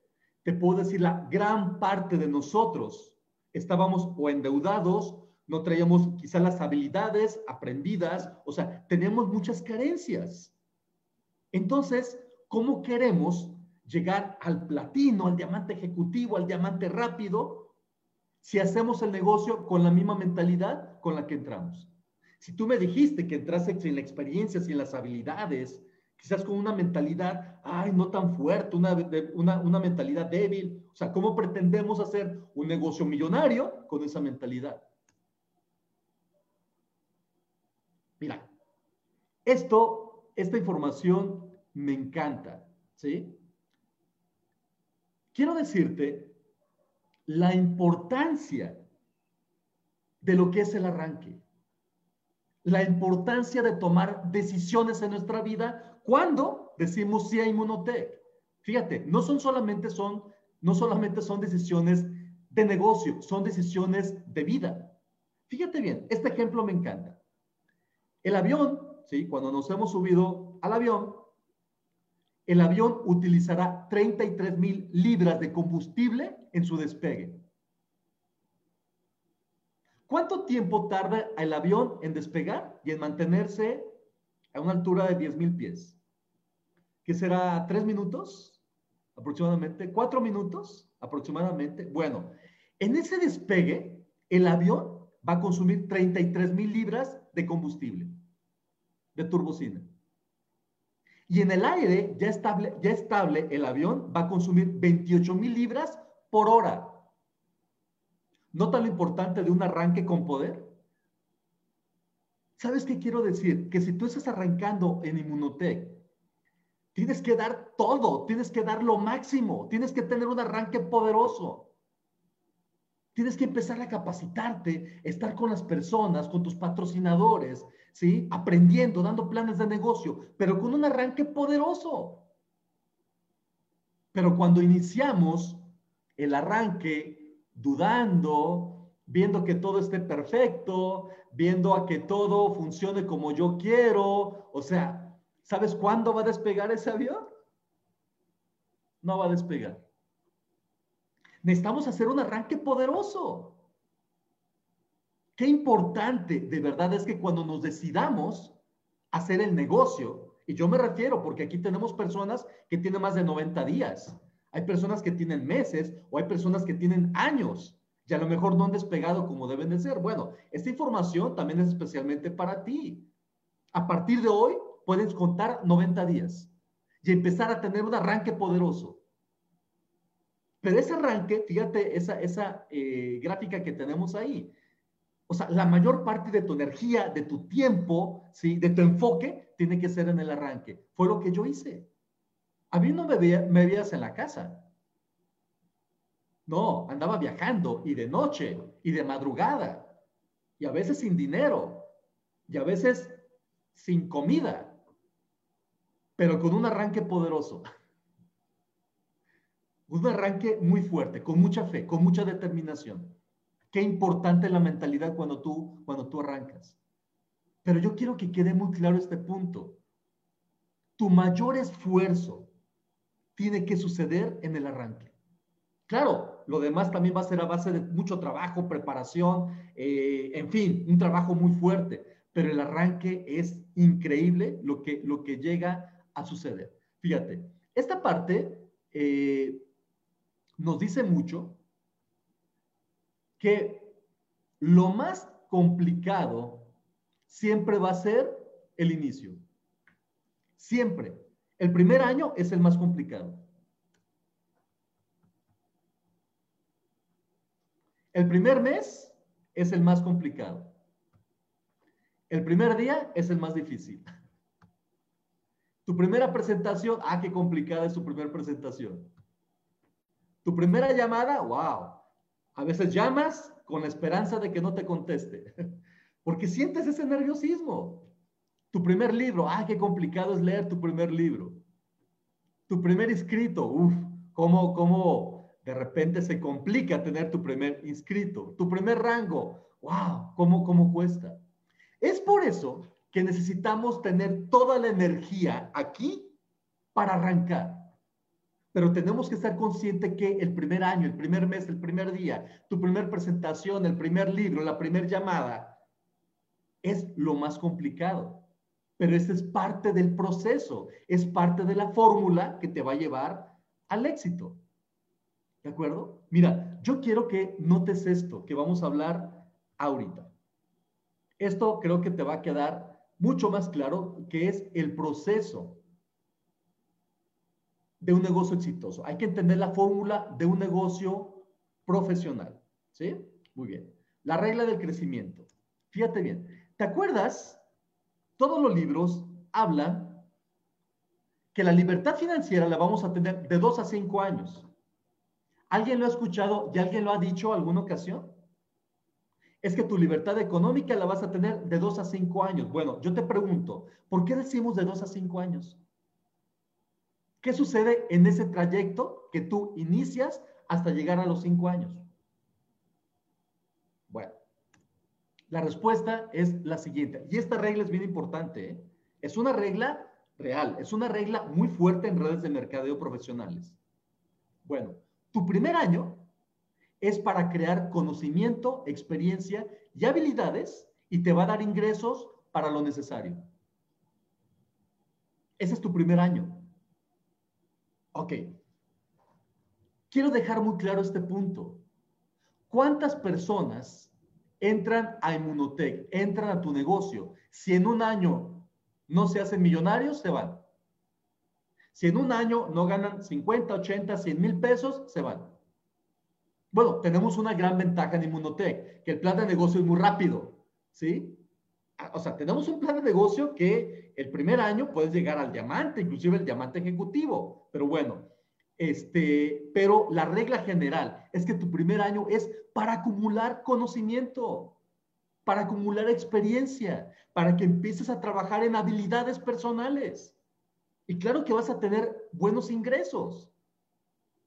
te puedo decir, la gran parte de nosotros estábamos o endeudados, no traíamos quizás las habilidades aprendidas, o sea, tenemos muchas carencias. Entonces, ¿cómo queremos llegar al platino, al diamante ejecutivo, al diamante rápido, si hacemos el negocio con la misma mentalidad con la que entramos. Si tú me dijiste que entraste sin la experiencia, sin las habilidades, quizás con una mentalidad, ay, no tan fuerte, una, una, una mentalidad débil. O sea, ¿cómo pretendemos hacer un negocio millonario con esa mentalidad? Mira, esto, esta información me encanta, ¿sí? Quiero decirte la importancia de lo que es el arranque, la importancia de tomar decisiones en nuestra vida cuando decimos sí a Inmunotech. Fíjate, no son solamente son, no solamente son decisiones de negocio, son decisiones de vida. Fíjate bien, este ejemplo me encanta. El avión, ¿sí? cuando nos hemos subido al avión, el avión utilizará 33 mil libras de combustible en su despegue. ¿Cuánto tiempo tarda el avión en despegar y en mantenerse a una altura de 10 mil pies? ¿Qué será? ¿Tres minutos? Aproximadamente. ¿Cuatro minutos? Aproximadamente. Bueno, en ese despegue, el avión va a consumir 33 mil libras de combustible, de turbocina. Y en el aire, ya estable, ya estable, el avión va a consumir 28 mil libras por hora. ¿Nota lo importante de un arranque con poder? ¿Sabes qué quiero decir? Que si tú estás arrancando en Inmunotech, tienes que dar todo, tienes que dar lo máximo, tienes que tener un arranque poderoso. Tienes que empezar a capacitarte, estar con las personas, con tus patrocinadores, ¿sí? Aprendiendo, dando planes de negocio, pero con un arranque poderoso. Pero cuando iniciamos el arranque dudando, viendo que todo esté perfecto, viendo a que todo funcione como yo quiero, o sea, ¿sabes cuándo va a despegar ese avión? No va a despegar. Necesitamos hacer un arranque poderoso. Qué importante de verdad es que cuando nos decidamos hacer el negocio, y yo me refiero porque aquí tenemos personas que tienen más de 90 días, hay personas que tienen meses o hay personas que tienen años y a lo mejor no han despegado como deben de ser. Bueno, esta información también es especialmente para ti. A partir de hoy puedes contar 90 días y empezar a tener un arranque poderoso. Pero ese arranque, fíjate esa, esa eh, gráfica que tenemos ahí. O sea, la mayor parte de tu energía, de tu tiempo, ¿sí? de tu enfoque, tiene que ser en el arranque. Fue lo que yo hice. A mí no me, me veías en la casa. No, andaba viajando y de noche y de madrugada y a veces sin dinero y a veces sin comida, pero con un arranque poderoso un arranque muy fuerte, con mucha fe, con mucha determinación. Qué importante la mentalidad cuando tú, cuando tú arrancas. Pero yo quiero que quede muy claro este punto. Tu mayor esfuerzo tiene que suceder en el arranque. Claro, lo demás también va a ser a base de mucho trabajo, preparación, eh, en fin, un trabajo muy fuerte, pero el arranque es increíble lo que, lo que llega a suceder. Fíjate, esta parte eh, nos dice mucho que lo más complicado siempre va a ser el inicio. Siempre. El primer año es el más complicado. El primer mes es el más complicado. El primer día es el más difícil. Tu primera presentación, ah, qué complicada es tu primera presentación. Tu primera llamada, wow. A veces llamas con la esperanza de que no te conteste, porque sientes ese nerviosismo. Tu primer libro, ah, qué complicado es leer tu primer libro. Tu primer inscrito, uff, cómo, cómo de repente se complica tener tu primer inscrito. Tu primer rango, wow, cómo, cómo cuesta. Es por eso que necesitamos tener toda la energía aquí para arrancar. Pero tenemos que estar conscientes que el primer año, el primer mes, el primer día, tu primer presentación, el primer libro, la primera llamada, es lo más complicado. Pero ese es parte del proceso, es parte de la fórmula que te va a llevar al éxito. ¿De acuerdo? Mira, yo quiero que notes esto que vamos a hablar ahorita. Esto creo que te va a quedar mucho más claro que es el proceso de un negocio exitoso. Hay que entender la fórmula de un negocio profesional. ¿Sí? Muy bien. La regla del crecimiento. Fíjate bien. ¿Te acuerdas? Todos los libros hablan que la libertad financiera la vamos a tener de dos a cinco años. ¿Alguien lo ha escuchado y alguien lo ha dicho alguna ocasión? Es que tu libertad económica la vas a tener de dos a cinco años. Bueno, yo te pregunto, ¿por qué decimos de dos a cinco años? ¿Qué sucede en ese trayecto que tú inicias hasta llegar a los cinco años? Bueno, la respuesta es la siguiente. Y esta regla es bien importante. ¿eh? Es una regla real. Es una regla muy fuerte en redes de mercadeo profesionales. Bueno, tu primer año es para crear conocimiento, experiencia y habilidades y te va a dar ingresos para lo necesario. Ese es tu primer año. Ok. Quiero dejar muy claro este punto. ¿Cuántas personas entran a Inmunotech, entran a tu negocio? Si en un año no se hacen millonarios, se van. Si en un año no ganan 50, 80, 100 mil pesos, se van. Bueno, tenemos una gran ventaja en Inmunotech, que el plan de negocio es muy rápido, ¿sí? O sea, tenemos un plan de negocio que el primer año puedes llegar al diamante, inclusive el diamante ejecutivo, pero bueno, este, pero la regla general es que tu primer año es para acumular conocimiento para acumular experiencia, para que empieces a trabajar en habilidades personales. Y claro que vas a tener buenos ingresos,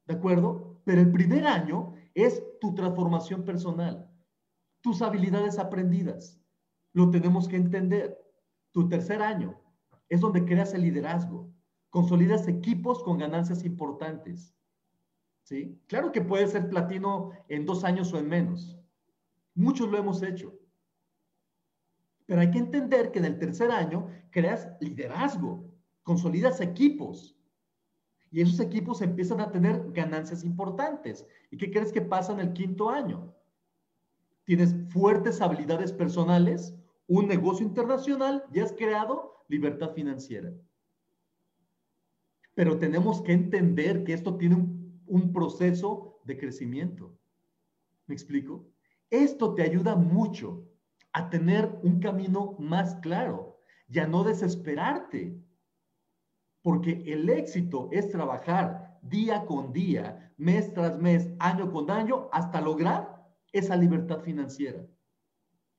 ¿de acuerdo? Pero el primer año es tu transformación personal, tus habilidades aprendidas. Lo tenemos que entender. Tu tercer año es donde creas el liderazgo, consolidas equipos con ganancias importantes. ¿Sí? Claro que puede ser platino en dos años o en menos. Muchos lo hemos hecho. Pero hay que entender que en el tercer año creas liderazgo, consolidas equipos. Y esos equipos empiezan a tener ganancias importantes. ¿Y qué crees que pasa en el quinto año? Tienes fuertes habilidades personales, un negocio internacional y has creado libertad financiera. Pero tenemos que entender que esto tiene un, un proceso de crecimiento. ¿Me explico? Esto te ayuda mucho a tener un camino más claro y a no desesperarte. Porque el éxito es trabajar día con día, mes tras mes, año con año, hasta lograr esa libertad financiera.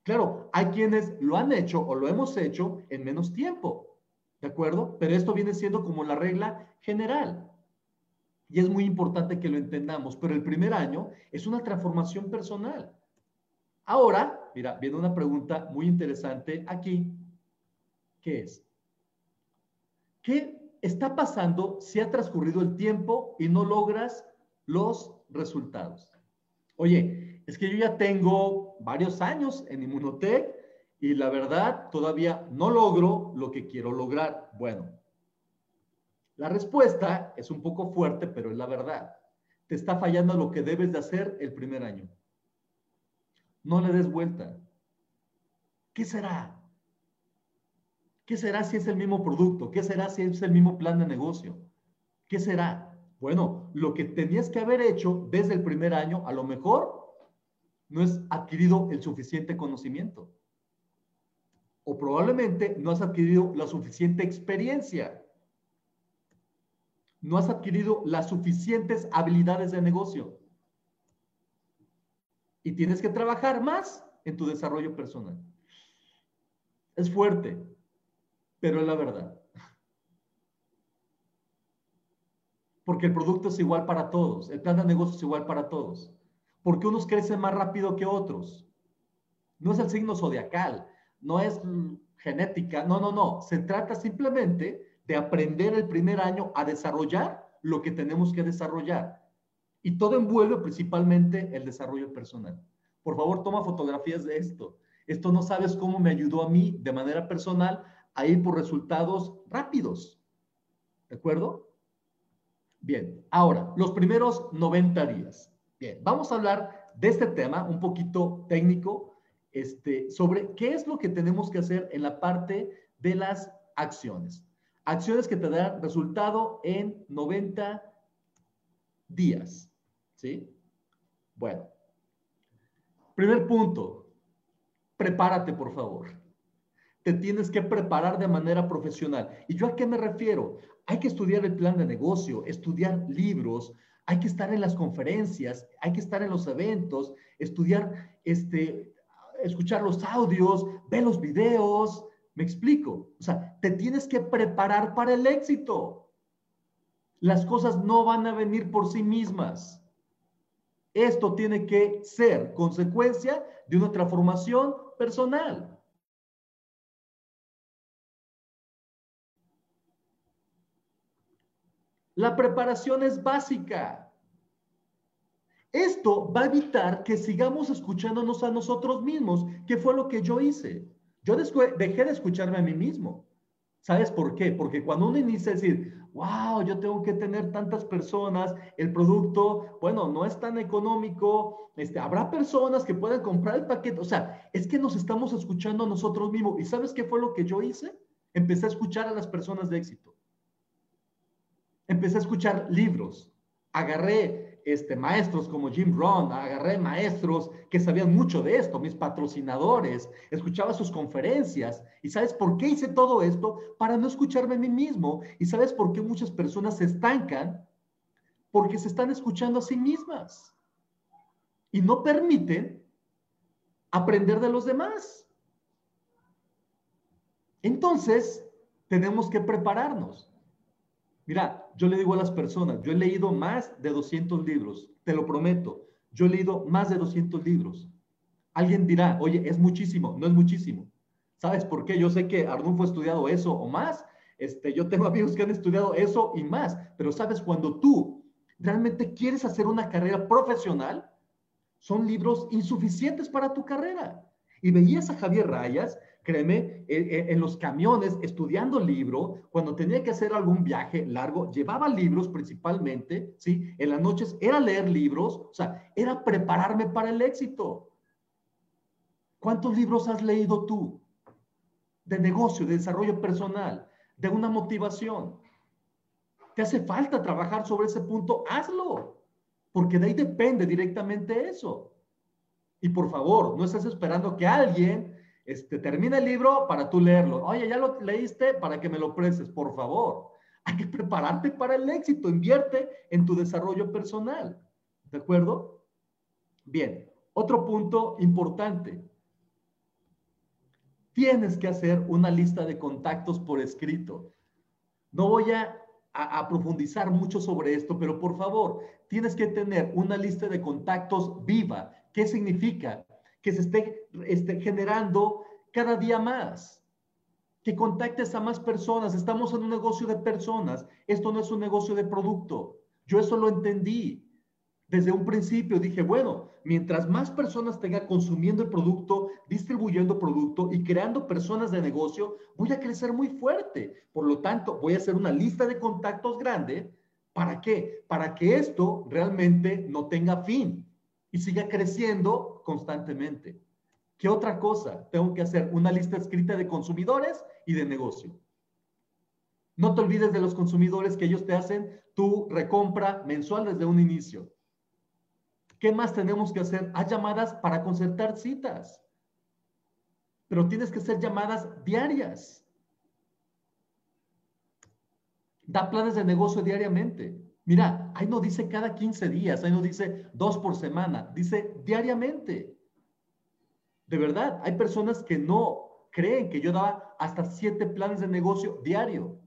Claro, hay quienes lo han hecho o lo hemos hecho en menos tiempo, ¿de acuerdo? Pero esto viene siendo como la regla general. Y es muy importante que lo entendamos, pero el primer año es una transformación personal. Ahora, mira, viene una pregunta muy interesante aquí. ¿Qué es? ¿Qué está pasando si ha transcurrido el tiempo y no logras los resultados? Oye, es que yo ya tengo varios años en Inmunotech y la verdad todavía no logro lo que quiero lograr. Bueno, la respuesta es un poco fuerte, pero es la verdad. Te está fallando lo que debes de hacer el primer año. No le des vuelta. ¿Qué será? ¿Qué será si es el mismo producto? ¿Qué será si es el mismo plan de negocio? ¿Qué será? Bueno, lo que tenías que haber hecho desde el primer año, a lo mejor no es adquirido el suficiente conocimiento. O probablemente no has adquirido la suficiente experiencia. No has adquirido las suficientes habilidades de negocio y tienes que trabajar más en tu desarrollo personal. Es fuerte, pero es la verdad. Porque el producto es igual para todos, el plan de negocio es igual para todos. Porque unos crecen más rápido que otros. No es el signo zodiacal, no es genética, no, no, no. Se trata simplemente de aprender el primer año a desarrollar lo que tenemos que desarrollar. Y todo envuelve principalmente el desarrollo personal. Por favor, toma fotografías de esto. Esto no sabes cómo me ayudó a mí de manera personal a ir por resultados rápidos. ¿De acuerdo? Bien, ahora, los primeros 90 días. Bien, vamos a hablar de este tema un poquito técnico, este, sobre qué es lo que tenemos que hacer en la parte de las acciones. Acciones que te dan resultado en 90 días. ¿Sí? Bueno. Primer punto. Prepárate, por favor. Te tienes que preparar de manera profesional. ¿Y yo a qué me refiero? Hay que estudiar el plan de negocio, estudiar libros, hay que estar en las conferencias, hay que estar en los eventos, estudiar, este, escuchar los audios, ver los videos. ¿Me explico? O sea, te tienes que preparar para el éxito. Las cosas no van a venir por sí mismas. Esto tiene que ser consecuencia de una transformación personal. La preparación es básica. Esto va a evitar que sigamos escuchándonos a nosotros mismos, que fue lo que yo hice. Yo dejé de escucharme a mí mismo. ¿Sabes por qué? Porque cuando uno inicia a decir, wow, yo tengo que tener tantas personas, el producto, bueno, no es tan económico, este, habrá personas que puedan comprar el paquete, o sea, es que nos estamos escuchando a nosotros mismos. ¿Y sabes qué fue lo que yo hice? Empecé a escuchar a las personas de éxito empecé a escuchar libros, agarré este, maestros como Jim Rohn, agarré maestros que sabían mucho de esto, mis patrocinadores, escuchaba sus conferencias. ¿Y sabes por qué hice todo esto? Para no escucharme a mí mismo. ¿Y sabes por qué muchas personas se estancan? Porque se están escuchando a sí mismas y no permiten aprender de los demás. Entonces, tenemos que prepararnos. Mira, yo le digo a las personas, yo he leído más de 200 libros, te lo prometo, yo he leído más de 200 libros. Alguien dirá, oye, es muchísimo, no es muchísimo. ¿Sabes por qué? Yo sé que Arnulfo ha estudiado eso o más. Este, yo tengo amigos que han estudiado eso y más. Pero sabes, cuando tú realmente quieres hacer una carrera profesional, son libros insuficientes para tu carrera. Y veías a Javier Rayas créeme, e, e, en los camiones, estudiando libro, cuando tenía que hacer algún viaje largo, llevaba libros principalmente, ¿sí? En las noches era leer libros, o sea, era prepararme para el éxito. ¿Cuántos libros has leído tú? De negocio, de desarrollo personal, de una motivación. ¿Te hace falta trabajar sobre ese punto? Hazlo, porque de ahí depende directamente eso. Y por favor, no estés esperando que alguien este, termina el libro para tú leerlo. Oye, ya lo leíste para que me lo prestes, por favor. Hay que prepararte para el éxito. Invierte en tu desarrollo personal. ¿De acuerdo? Bien, otro punto importante. Tienes que hacer una lista de contactos por escrito. No voy a, a, profundizar mucho sobre esto, pero por favor, tienes que tener una lista de contactos viva. ¿Qué significa? que se esté, esté generando cada día más. Que contactes a más personas. Estamos en un negocio de personas. Esto no es un negocio de producto. Yo eso lo entendí. Desde un principio dije, bueno, mientras más personas tenga consumiendo el producto, distribuyendo producto y creando personas de negocio, voy a crecer muy fuerte. Por lo tanto, voy a hacer una lista de contactos grande. ¿Para qué? Para que esto realmente no tenga fin y siga creciendo constantemente. ¿Qué otra cosa? Tengo que hacer una lista escrita de consumidores y de negocio. No te olvides de los consumidores que ellos te hacen tu recompra mensual desde un inicio. ¿Qué más tenemos que hacer? Hay llamadas para concertar citas. Pero tienes que hacer llamadas diarias. Da planes de negocio diariamente. Mira, ahí no dice cada 15 días, ahí no dice dos por semana, dice diariamente. De verdad, hay personas que no creen que yo daba hasta siete planes de negocio diario.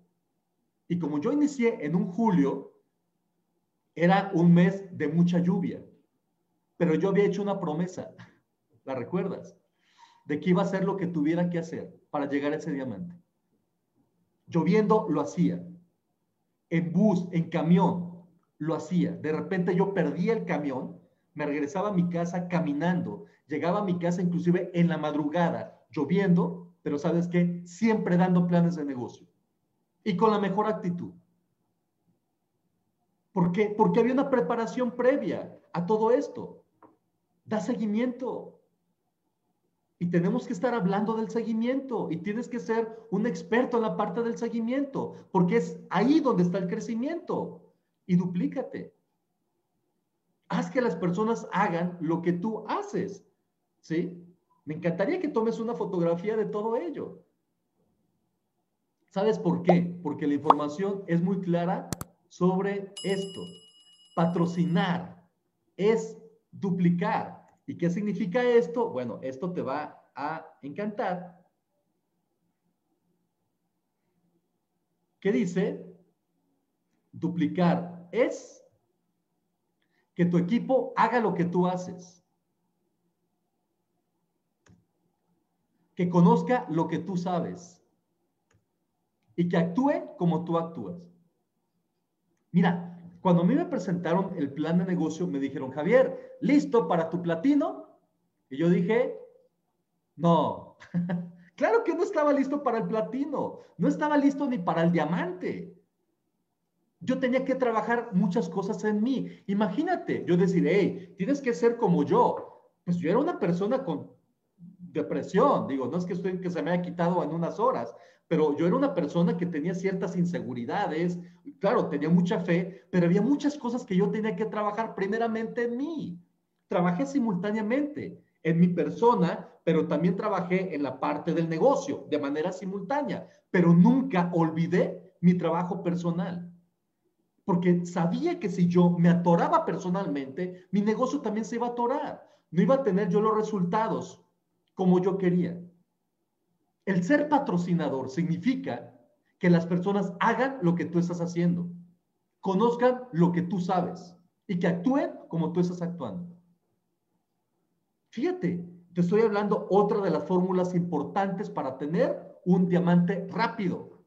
Y como yo inicié en un julio, era un mes de mucha lluvia, pero yo había hecho una promesa, ¿la recuerdas? De que iba a hacer lo que tuviera que hacer para llegar a ese diamante. Lloviendo lo hacía, en bus, en camión, lo hacía. De repente yo perdía el camión, me regresaba a mi casa caminando, llegaba a mi casa inclusive en la madrugada, lloviendo, pero sabes qué, siempre dando planes de negocio y con la mejor actitud. ¿Por qué? Porque había una preparación previa a todo esto. Da seguimiento. Y tenemos que estar hablando del seguimiento y tienes que ser un experto en la parte del seguimiento, porque es ahí donde está el crecimiento. Y duplícate. Haz que las personas hagan lo que tú haces. ¿Sí? Me encantaría que tomes una fotografía de todo ello. ¿Sabes por qué? Porque la información es muy clara sobre esto. Patrocinar es duplicar. ¿Y qué significa esto? Bueno, esto te va a encantar. ¿Qué dice? Duplicar es que tu equipo haga lo que tú haces. Que conozca lo que tú sabes. Y que actúe como tú actúas. Mira, cuando a mí me presentaron el plan de negocio, me dijeron, Javier, ¿listo para tu platino? Y yo dije, no, claro que no estaba listo para el platino, no estaba listo ni para el diamante. Yo tenía que trabajar muchas cosas en mí. Imagínate, yo decir, hey, tienes que ser como yo. Pues yo era una persona con depresión, digo, no es que estoy que se me haya quitado en unas horas, pero yo era una persona que tenía ciertas inseguridades, claro, tenía mucha fe, pero había muchas cosas que yo tenía que trabajar primeramente en mí. Trabajé simultáneamente en mi persona, pero también trabajé en la parte del negocio de manera simultánea, pero nunca olvidé mi trabajo personal. Porque sabía que si yo me atoraba personalmente, mi negocio también se iba a atorar. No iba a tener yo los resultados como yo quería. El ser patrocinador significa que las personas hagan lo que tú estás haciendo, conozcan lo que tú sabes y que actúen como tú estás actuando. Fíjate, te estoy hablando otra de las fórmulas importantes para tener un diamante rápido.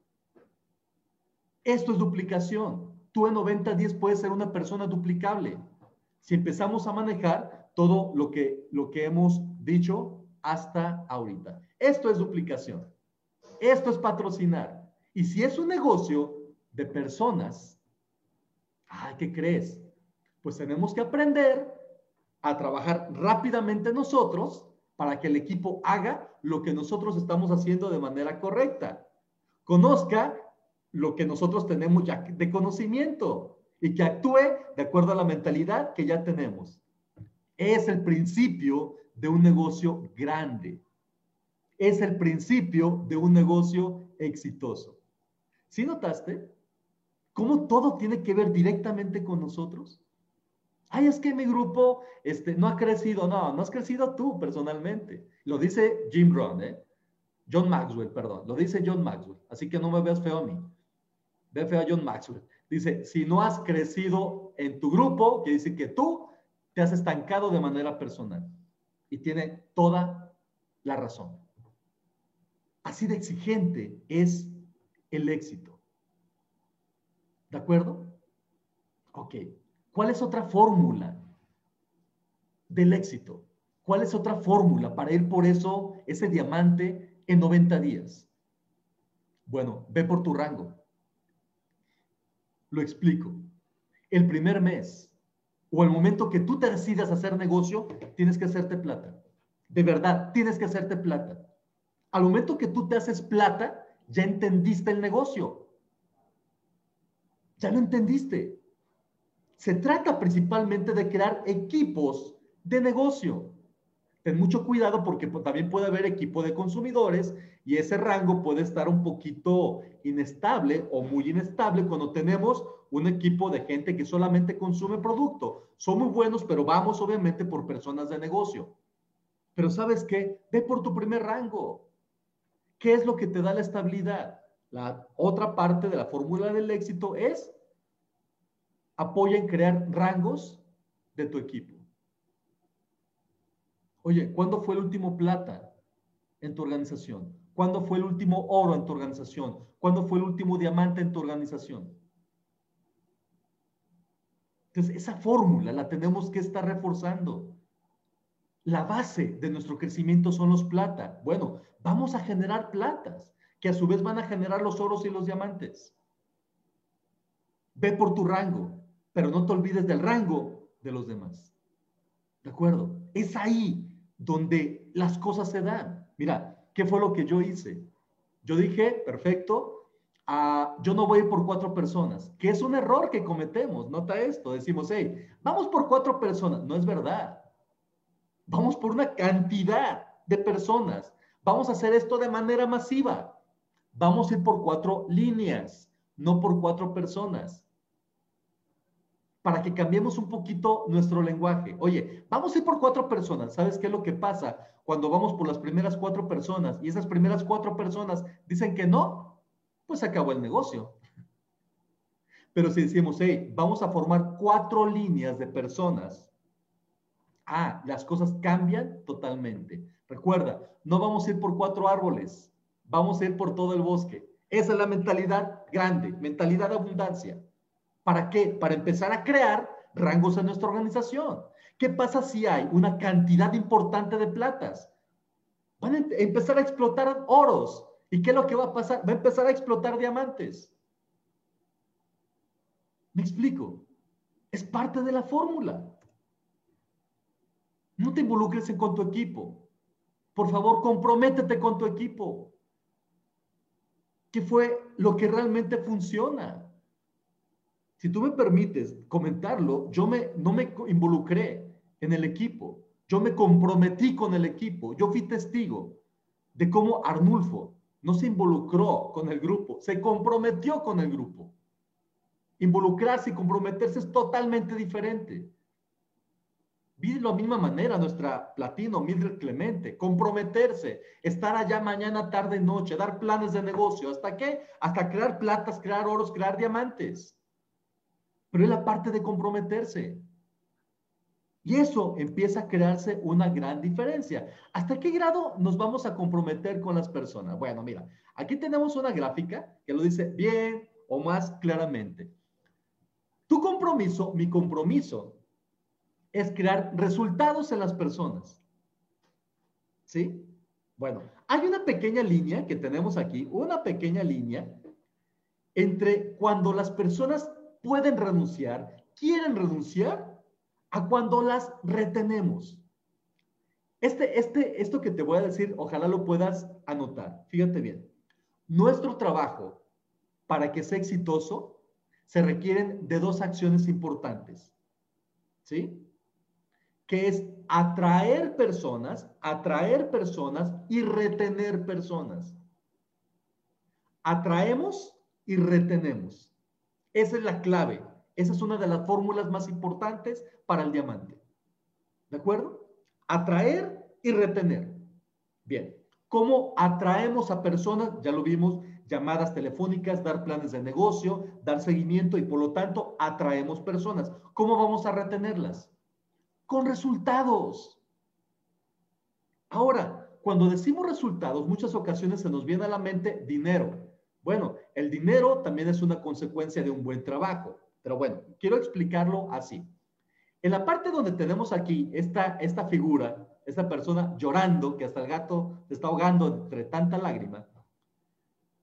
Esto es duplicación. Tú en 90-10 puedes ser una persona duplicable. Si empezamos a manejar todo lo que, lo que hemos dicho hasta ahorita. Esto es duplicación. Esto es patrocinar. Y si es un negocio de personas, ¿qué crees? Pues tenemos que aprender a trabajar rápidamente nosotros para que el equipo haga lo que nosotros estamos haciendo de manera correcta. Conozca lo que nosotros tenemos ya de conocimiento y que actúe de acuerdo a la mentalidad que ya tenemos. Es el principio de un negocio grande es el principio de un negocio exitoso. ¿Sí notaste cómo todo tiene que ver directamente con nosotros? Ay, es que mi grupo este, no ha crecido. No, no has crecido tú personalmente. Lo dice Jim Brown, ¿eh? John Maxwell, perdón. Lo dice John Maxwell. Así que no me veas feo a mí. Ve feo a John Maxwell. Dice, si no has crecido en tu grupo, quiere decir que tú te has estancado de manera personal. Y tiene toda la razón. Así de exigente es el éxito. ¿De acuerdo? Ok. ¿Cuál es otra fórmula del éxito? ¿Cuál es otra fórmula para ir por eso, ese diamante en 90 días? Bueno, ve por tu rango. Lo explico. El primer mes o el momento que tú te decidas hacer negocio, tienes que hacerte plata. De verdad, tienes que hacerte plata. Al momento que tú te haces plata, ya entendiste el negocio. Ya lo entendiste. Se trata principalmente de crear equipos de negocio. Ten mucho cuidado porque también puede haber equipo de consumidores y ese rango puede estar un poquito inestable o muy inestable cuando tenemos un equipo de gente que solamente consume producto. Son muy buenos, pero vamos obviamente por personas de negocio. Pero sabes qué? Ve por tu primer rango. ¿Qué es lo que te da la estabilidad? La otra parte de la fórmula del éxito es apoya en crear rangos de tu equipo. Oye, ¿cuándo fue el último plata en tu organización? ¿Cuándo fue el último oro en tu organización? ¿Cuándo fue el último diamante en tu organización? Entonces, esa fórmula la tenemos que estar reforzando. La base de nuestro crecimiento son los plata. Bueno, vamos a generar platas, que a su vez van a generar los oros y los diamantes. Ve por tu rango, pero no te olvides del rango de los demás. ¿De acuerdo? Es ahí donde las cosas se dan. Mira, ¿qué fue lo que yo hice? Yo dije, perfecto, uh, yo no voy por cuatro personas, que es un error que cometemos. Nota esto, decimos, hey, vamos por cuatro personas. No es verdad. Vamos por una cantidad de personas. Vamos a hacer esto de manera masiva. Vamos a ir por cuatro líneas, no por cuatro personas para que cambiemos un poquito nuestro lenguaje. Oye, vamos a ir por cuatro personas. ¿Sabes qué es lo que pasa cuando vamos por las primeras cuatro personas y esas primeras cuatro personas dicen que no? Pues acabó el negocio. Pero si decimos, hey, vamos a formar cuatro líneas de personas, ah, las cosas cambian totalmente. Recuerda, no vamos a ir por cuatro árboles, vamos a ir por todo el bosque. Esa es la mentalidad grande, mentalidad de abundancia. ¿Para qué? Para empezar a crear rangos en nuestra organización. ¿Qué pasa si hay una cantidad importante de platas? Van a empezar a explotar oros. ¿Y qué es lo que va a pasar? Va a empezar a explotar diamantes. ¿Me explico? Es parte de la fórmula. No te involucres con tu equipo. Por favor, comprométete con tu equipo. ¿Qué fue lo que realmente funciona? Si tú me permites comentarlo, yo me, no me involucré en el equipo, yo me comprometí con el equipo, yo fui testigo de cómo Arnulfo no se involucró con el grupo, se comprometió con el grupo. Involucrarse y comprometerse es totalmente diferente. Vi de la misma manera nuestra platino, Mildred Clemente, comprometerse, estar allá mañana, tarde, noche, dar planes de negocio. ¿Hasta qué? Hasta crear platas, crear oros, crear diamantes pero es la parte de comprometerse. Y eso empieza a crearse una gran diferencia. ¿Hasta qué grado nos vamos a comprometer con las personas? Bueno, mira, aquí tenemos una gráfica que lo dice bien o más claramente. Tu compromiso, mi compromiso, es crear resultados en las personas. ¿Sí? Bueno, hay una pequeña línea que tenemos aquí, una pequeña línea entre cuando las personas pueden renunciar, quieren renunciar a cuando las retenemos. Este, este, esto que te voy a decir, ojalá lo puedas anotar. Fíjate bien. Nuestro trabajo, para que sea exitoso, se requieren de dos acciones importantes. ¿Sí? Que es atraer personas, atraer personas y retener personas. Atraemos y retenemos. Esa es la clave. Esa es una de las fórmulas más importantes para el diamante. ¿De acuerdo? Atraer y retener. Bien. ¿Cómo atraemos a personas? Ya lo vimos, llamadas telefónicas, dar planes de negocio, dar seguimiento y por lo tanto atraemos personas. ¿Cómo vamos a retenerlas? Con resultados. Ahora, cuando decimos resultados, muchas ocasiones se nos viene a la mente dinero. Bueno, el dinero también es una consecuencia de un buen trabajo, pero bueno, quiero explicarlo así. En la parte donde tenemos aquí esta, esta figura, esta persona llorando, que hasta el gato está ahogando entre tanta lágrima,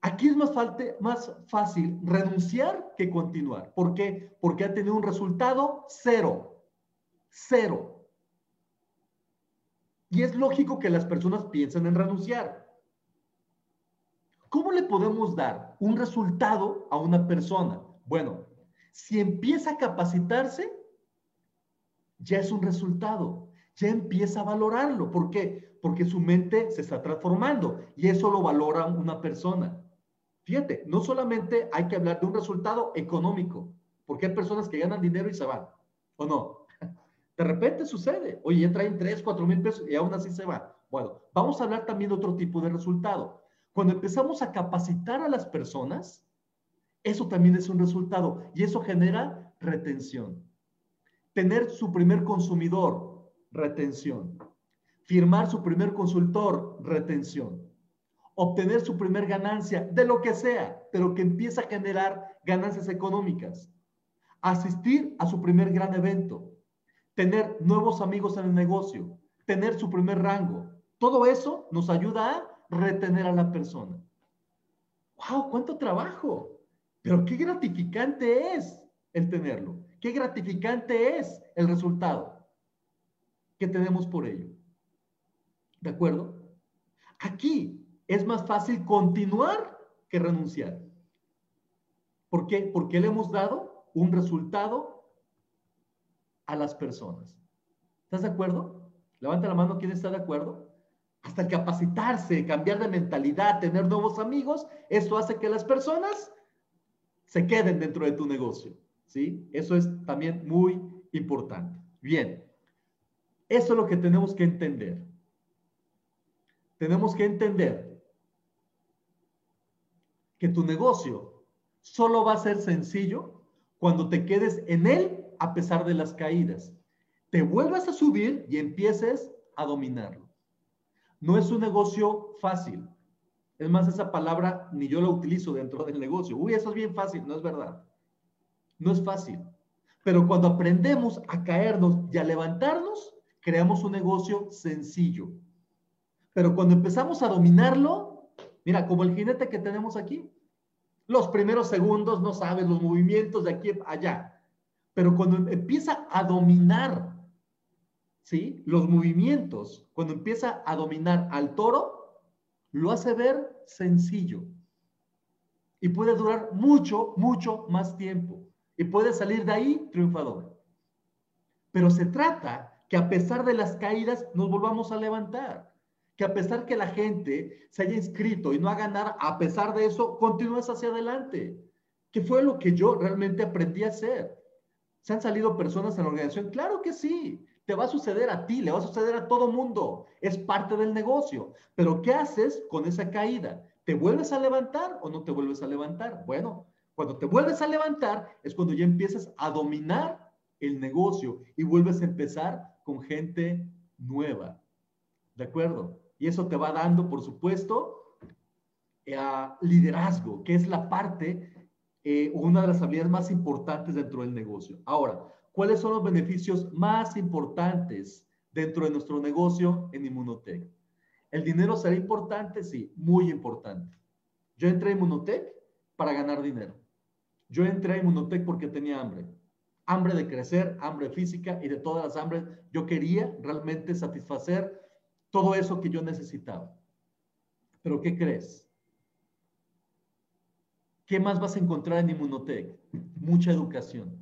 aquí es más, más fácil renunciar que continuar. ¿Por qué? Porque ha tenido un resultado cero. Cero. Y es lógico que las personas piensen en renunciar. ¿Cómo le podemos dar un resultado a una persona? Bueno, si empieza a capacitarse, ya es un resultado, ya empieza a valorarlo. ¿Por qué? Porque su mente se está transformando y eso lo valora una persona. Fíjate, no solamente hay que hablar de un resultado económico, porque hay personas que ganan dinero y se van, ¿o no? De repente sucede, oye, ya traen 3, 4 mil pesos y aún así se van. Bueno, vamos a hablar también de otro tipo de resultado. Cuando empezamos a capacitar a las personas, eso también es un resultado y eso genera retención. Tener su primer consumidor, retención. Firmar su primer consultor, retención. Obtener su primer ganancia, de lo que sea, pero que empieza a generar ganancias económicas. Asistir a su primer gran evento. Tener nuevos amigos en el negocio. Tener su primer rango. Todo eso nos ayuda a retener a la persona. ¡Wow! ¿Cuánto trabajo? Pero qué gratificante es el tenerlo. Qué gratificante es el resultado que tenemos por ello. ¿De acuerdo? Aquí es más fácil continuar que renunciar. ¿Por qué? Porque le hemos dado un resultado a las personas. ¿Estás de acuerdo? Levanta la mano, ¿quién está de acuerdo? Hasta capacitarse, cambiar de mentalidad, tener nuevos amigos, eso hace que las personas se queden dentro de tu negocio. ¿Sí? Eso es también muy importante. Bien, eso es lo que tenemos que entender. Tenemos que entender que tu negocio solo va a ser sencillo cuando te quedes en él a pesar de las caídas. Te vuelvas a subir y empieces a dominarlo. No es un negocio fácil. Es más, esa palabra ni yo la utilizo dentro del negocio. Uy, eso es bien fácil. No es verdad. No es fácil. Pero cuando aprendemos a caernos y a levantarnos, creamos un negocio sencillo. Pero cuando empezamos a dominarlo, mira, como el jinete que tenemos aquí, los primeros segundos no sabes los movimientos de aquí allá. Pero cuando empieza a dominar, ¿sí? Los movimientos, cuando empieza a dominar al toro, lo hace ver sencillo. Y puede durar mucho, mucho más tiempo y puede salir de ahí triunfador. Pero se trata que a pesar de las caídas nos volvamos a levantar. Que a pesar que la gente se haya inscrito y no haga nada, a pesar de eso, continúes hacia adelante. Que fue lo que yo realmente aprendí a hacer. ¿Se han salido personas en la organización? Claro que sí. Te va a suceder a ti, le va a suceder a todo mundo. Es parte del negocio. Pero ¿qué haces con esa caída? ¿Te vuelves a levantar o no te vuelves a levantar? Bueno, cuando te vuelves a levantar es cuando ya empiezas a dominar el negocio y vuelves a empezar con gente nueva. ¿De acuerdo? Y eso te va dando, por supuesto, eh, liderazgo, que es la parte, eh, una de las habilidades más importantes dentro del negocio. Ahora, ¿cuáles son los beneficios más importantes dentro de nuestro negocio en Inmunotech? ¿El dinero será importante? Sí, muy importante. Yo entré a Inmunotech para ganar dinero. Yo entré a Inmunotech porque tenía hambre. Hambre de crecer, hambre física y de todas las hambres. Yo quería realmente satisfacer todo eso que yo necesitaba. Pero ¿qué crees? ¿Qué más vas a encontrar en Inmunotech? Mucha educación.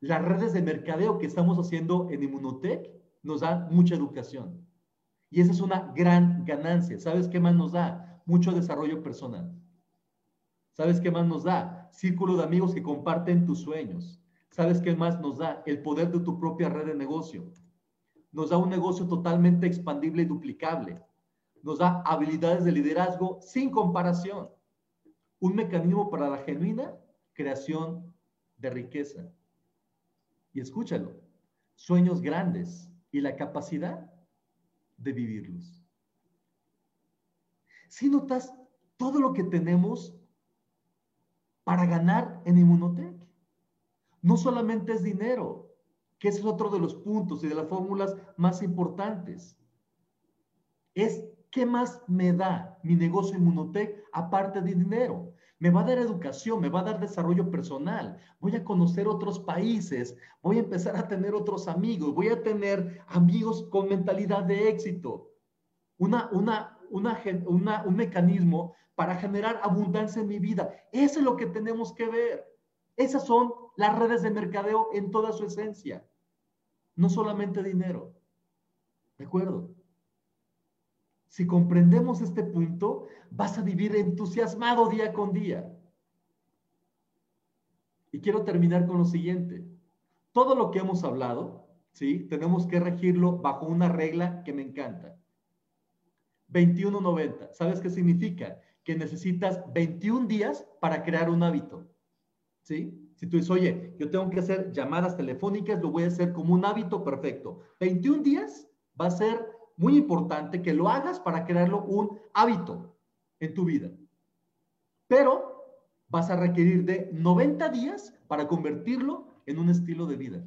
Las redes de mercadeo que estamos haciendo en Inmunotech nos dan mucha educación. Y esa es una gran ganancia. ¿Sabes qué más nos da? Mucho desarrollo personal. ¿Sabes qué más nos da? Círculo de amigos que comparten tus sueños. ¿Sabes qué más nos da? El poder de tu propia red de negocio. Nos da un negocio totalmente expandible y duplicable. Nos da habilidades de liderazgo sin comparación. Un mecanismo para la genuina creación de riqueza. Y escúchalo, sueños grandes y la capacidad de vivirlos. Si notas todo lo que tenemos para ganar en Inmunotech. No solamente es dinero, que es otro de los puntos y de las fórmulas más importantes. Es qué más me da mi negocio Inmunotech aparte de dinero. Me va a dar educación, me va a dar desarrollo personal, voy a conocer otros países, voy a empezar a tener otros amigos, voy a tener amigos con mentalidad de éxito. Una, una, una, una un mecanismo para generar abundancia en mi vida. Eso es lo que tenemos que ver. Esas son las redes de mercadeo en toda su esencia. No solamente dinero. ¿De acuerdo? Si comprendemos este punto, vas a vivir entusiasmado día con día. Y quiero terminar con lo siguiente. Todo lo que hemos hablado, ¿sí? Tenemos que regirlo bajo una regla que me encanta. 21.90. ¿Sabes qué significa? que necesitas 21 días para crear un hábito. ¿Sí? Si tú dices, oye, yo tengo que hacer llamadas telefónicas, lo voy a hacer como un hábito perfecto. 21 días va a ser muy importante que lo hagas para crearlo un hábito en tu vida. Pero vas a requerir de 90 días para convertirlo en un estilo de vida.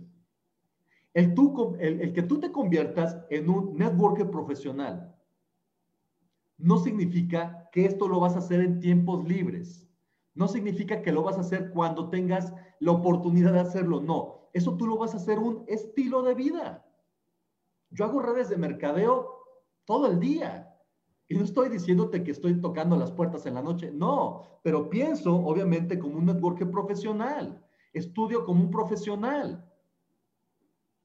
El, tú, el, el que tú te conviertas en un networker profesional, no significa que esto lo vas a hacer en tiempos libres. No significa que lo vas a hacer cuando tengas la oportunidad de hacerlo. No, eso tú lo vas a hacer un estilo de vida. Yo hago redes de mercadeo todo el día. Y no estoy diciéndote que estoy tocando las puertas en la noche, no, pero pienso obviamente como un networker profesional, estudio como un profesional,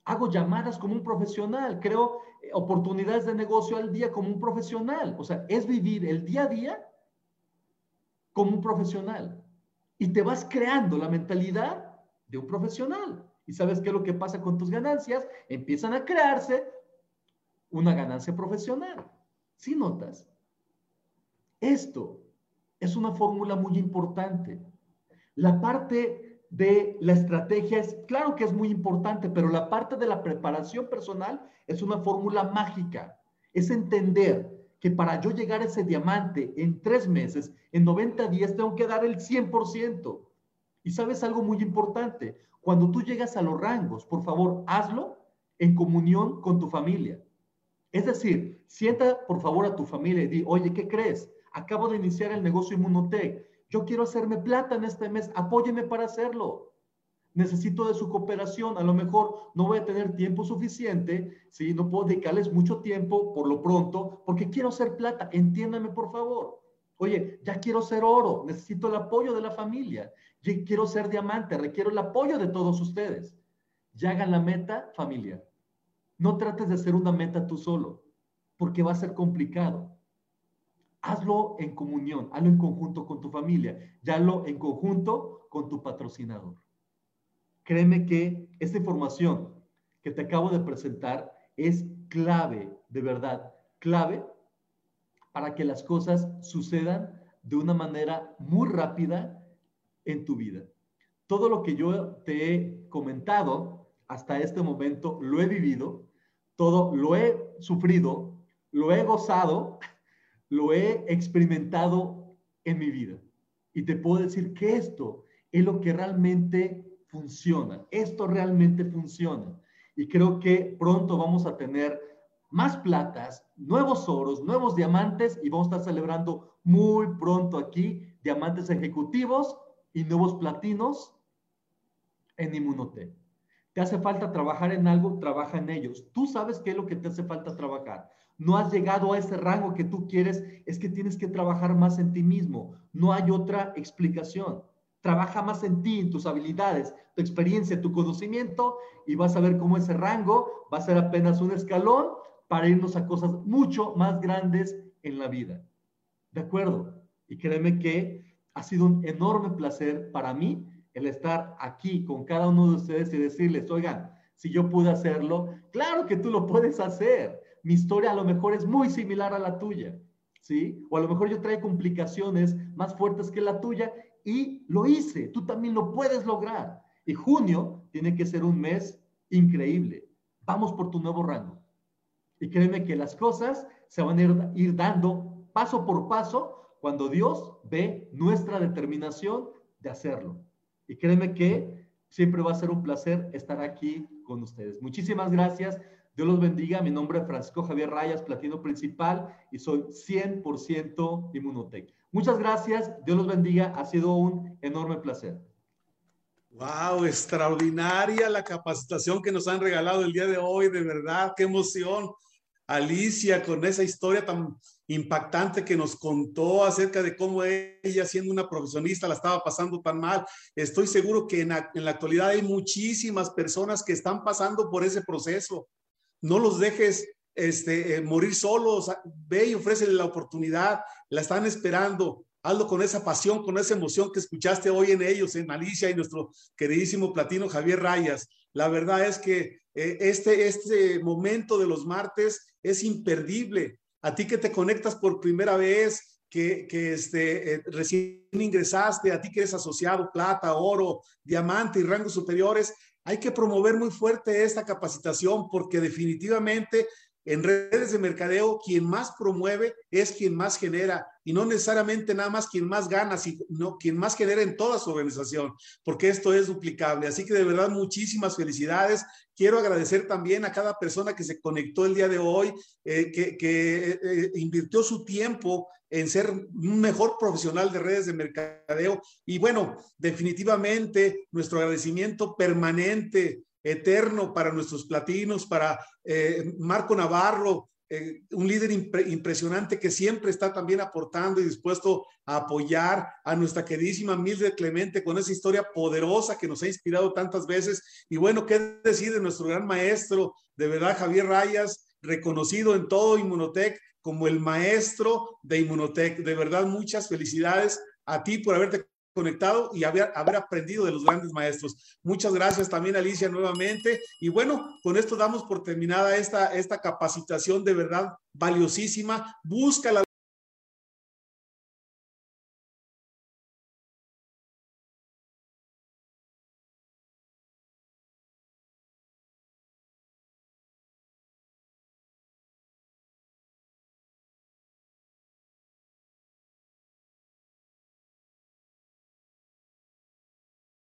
hago llamadas como un profesional, creo eh, oportunidades de negocio al día como un profesional. O sea, es vivir el día a día como un profesional. Y te vas creando la mentalidad de un profesional. ¿Y sabes qué es lo que pasa con tus ganancias? Empiezan a crearse una ganancia profesional. ¿Sí notas? Esto es una fórmula muy importante. La parte de la estrategia es, claro que es muy importante, pero la parte de la preparación personal es una fórmula mágica. Es entender que para yo llegar a ese diamante en tres meses, en 90 días, tengo que dar el 100%. Y sabes algo muy importante, cuando tú llegas a los rangos, por favor, hazlo en comunión con tu familia. Es decir, sienta por favor a tu familia y di, oye, ¿qué crees? Acabo de iniciar el negocio Inmunotech. Yo quiero hacerme plata en este mes. Apóyeme para hacerlo. Necesito de su cooperación. A lo mejor no voy a tener tiempo suficiente, ¿sí? No puedo dedicarles mucho tiempo por lo pronto, porque quiero hacer plata. Entiéndame, por favor. Oye, ya quiero ser oro. Necesito el apoyo de la familia. Yo quiero ser diamante. Requiero el apoyo de todos ustedes. Ya hagan la meta, familia. No trates de hacer una meta tú solo, porque va a ser complicado. Hazlo en comunión, hazlo en conjunto con tu familia, ya hazlo en conjunto con tu patrocinador. Créeme que esta información que te acabo de presentar es clave, de verdad, clave para que las cosas sucedan de una manera muy rápida en tu vida. Todo lo que yo te he comentado hasta este momento lo he vivido todo lo he sufrido, lo he gozado, lo he experimentado en mi vida. Y te puedo decir que esto es lo que realmente funciona. Esto realmente funciona. Y creo que pronto vamos a tener más platas, nuevos oros, nuevos diamantes y vamos a estar celebrando muy pronto aquí diamantes ejecutivos y nuevos platinos en Inmunotech. ¿Te hace falta trabajar en algo? Trabaja en ellos. Tú sabes qué es lo que te hace falta trabajar. No has llegado a ese rango que tú quieres, es que tienes que trabajar más en ti mismo. No hay otra explicación. Trabaja más en ti, en tus habilidades, tu experiencia, tu conocimiento y vas a ver cómo ese rango va a ser apenas un escalón para irnos a cosas mucho más grandes en la vida. ¿De acuerdo? Y créeme que ha sido un enorme placer para mí el estar aquí con cada uno de ustedes y decirles, oigan, si yo pude hacerlo, claro que tú lo puedes hacer. Mi historia a lo mejor es muy similar a la tuya, ¿sí? O a lo mejor yo traigo complicaciones más fuertes que la tuya y lo hice. Tú también lo puedes lograr. Y junio tiene que ser un mes increíble. Vamos por tu nuevo rango. Y créeme que las cosas se van a ir, ir dando paso por paso cuando Dios ve nuestra determinación de hacerlo. Y créeme que siempre va a ser un placer estar aquí con ustedes. Muchísimas gracias. Dios los bendiga. Mi nombre es Francisco Javier Rayas, platino principal, y soy 100% Inmunotech. Muchas gracias. Dios los bendiga. Ha sido un enorme placer. Wow, extraordinaria la capacitación que nos han regalado el día de hoy, de verdad, qué emoción. Alicia, con esa historia tan impactante que nos contó acerca de cómo ella, siendo una profesionista, la estaba pasando tan mal. Estoy seguro que en la, actualidad hay muchísimas personas que están pasando por ese proceso. No los dejes este, eh, morir solos. Ve y ofrécele la oportunidad. La están esperando. Hazlo con esa pasión, con esa emoción que escuchaste hoy en ellos, en Alicia y nuestro queridísimo platino Javier Rayas. La verdad es que este, este momento de los martes es imperdible. A ti que te conectas por primera vez, que, que este, eh, recién ingresaste, a ti que eres asociado, plata, oro, diamante y rangos superiores, hay que promover muy fuerte esta capacitación porque definitivamente en redes de mercadeo, quien más promueve es quien más genera y no necesariamente nada más quien más gana, sino quien más genera en toda su organización, porque esto es duplicable. Así que de verdad, muchísimas felicidades. Quiero agradecer también a cada persona que se conectó el día de hoy, eh, que, que eh, invirtió su tiempo en ser un mejor profesional de redes de mercadeo. Y bueno, definitivamente nuestro agradecimiento permanente eterno para nuestros platinos, para eh, Marco Navarro, eh, un líder impresionante que siempre está también aportando y dispuesto a apoyar a nuestra queridísima Mildred Clemente con esa historia poderosa que nos ha inspirado tantas veces. Y bueno, ¿qué decir de nuestro gran maestro, de verdad, Javier Rayas, reconocido en todo Inmunotech como el maestro de Inmunotech? De verdad, muchas felicidades a ti por haberte conectado y haber, haber aprendido de los grandes maestros. Muchas gracias también, Alicia, nuevamente. Y bueno, con esto damos por terminada esta, esta capacitación de verdad valiosísima. Busca la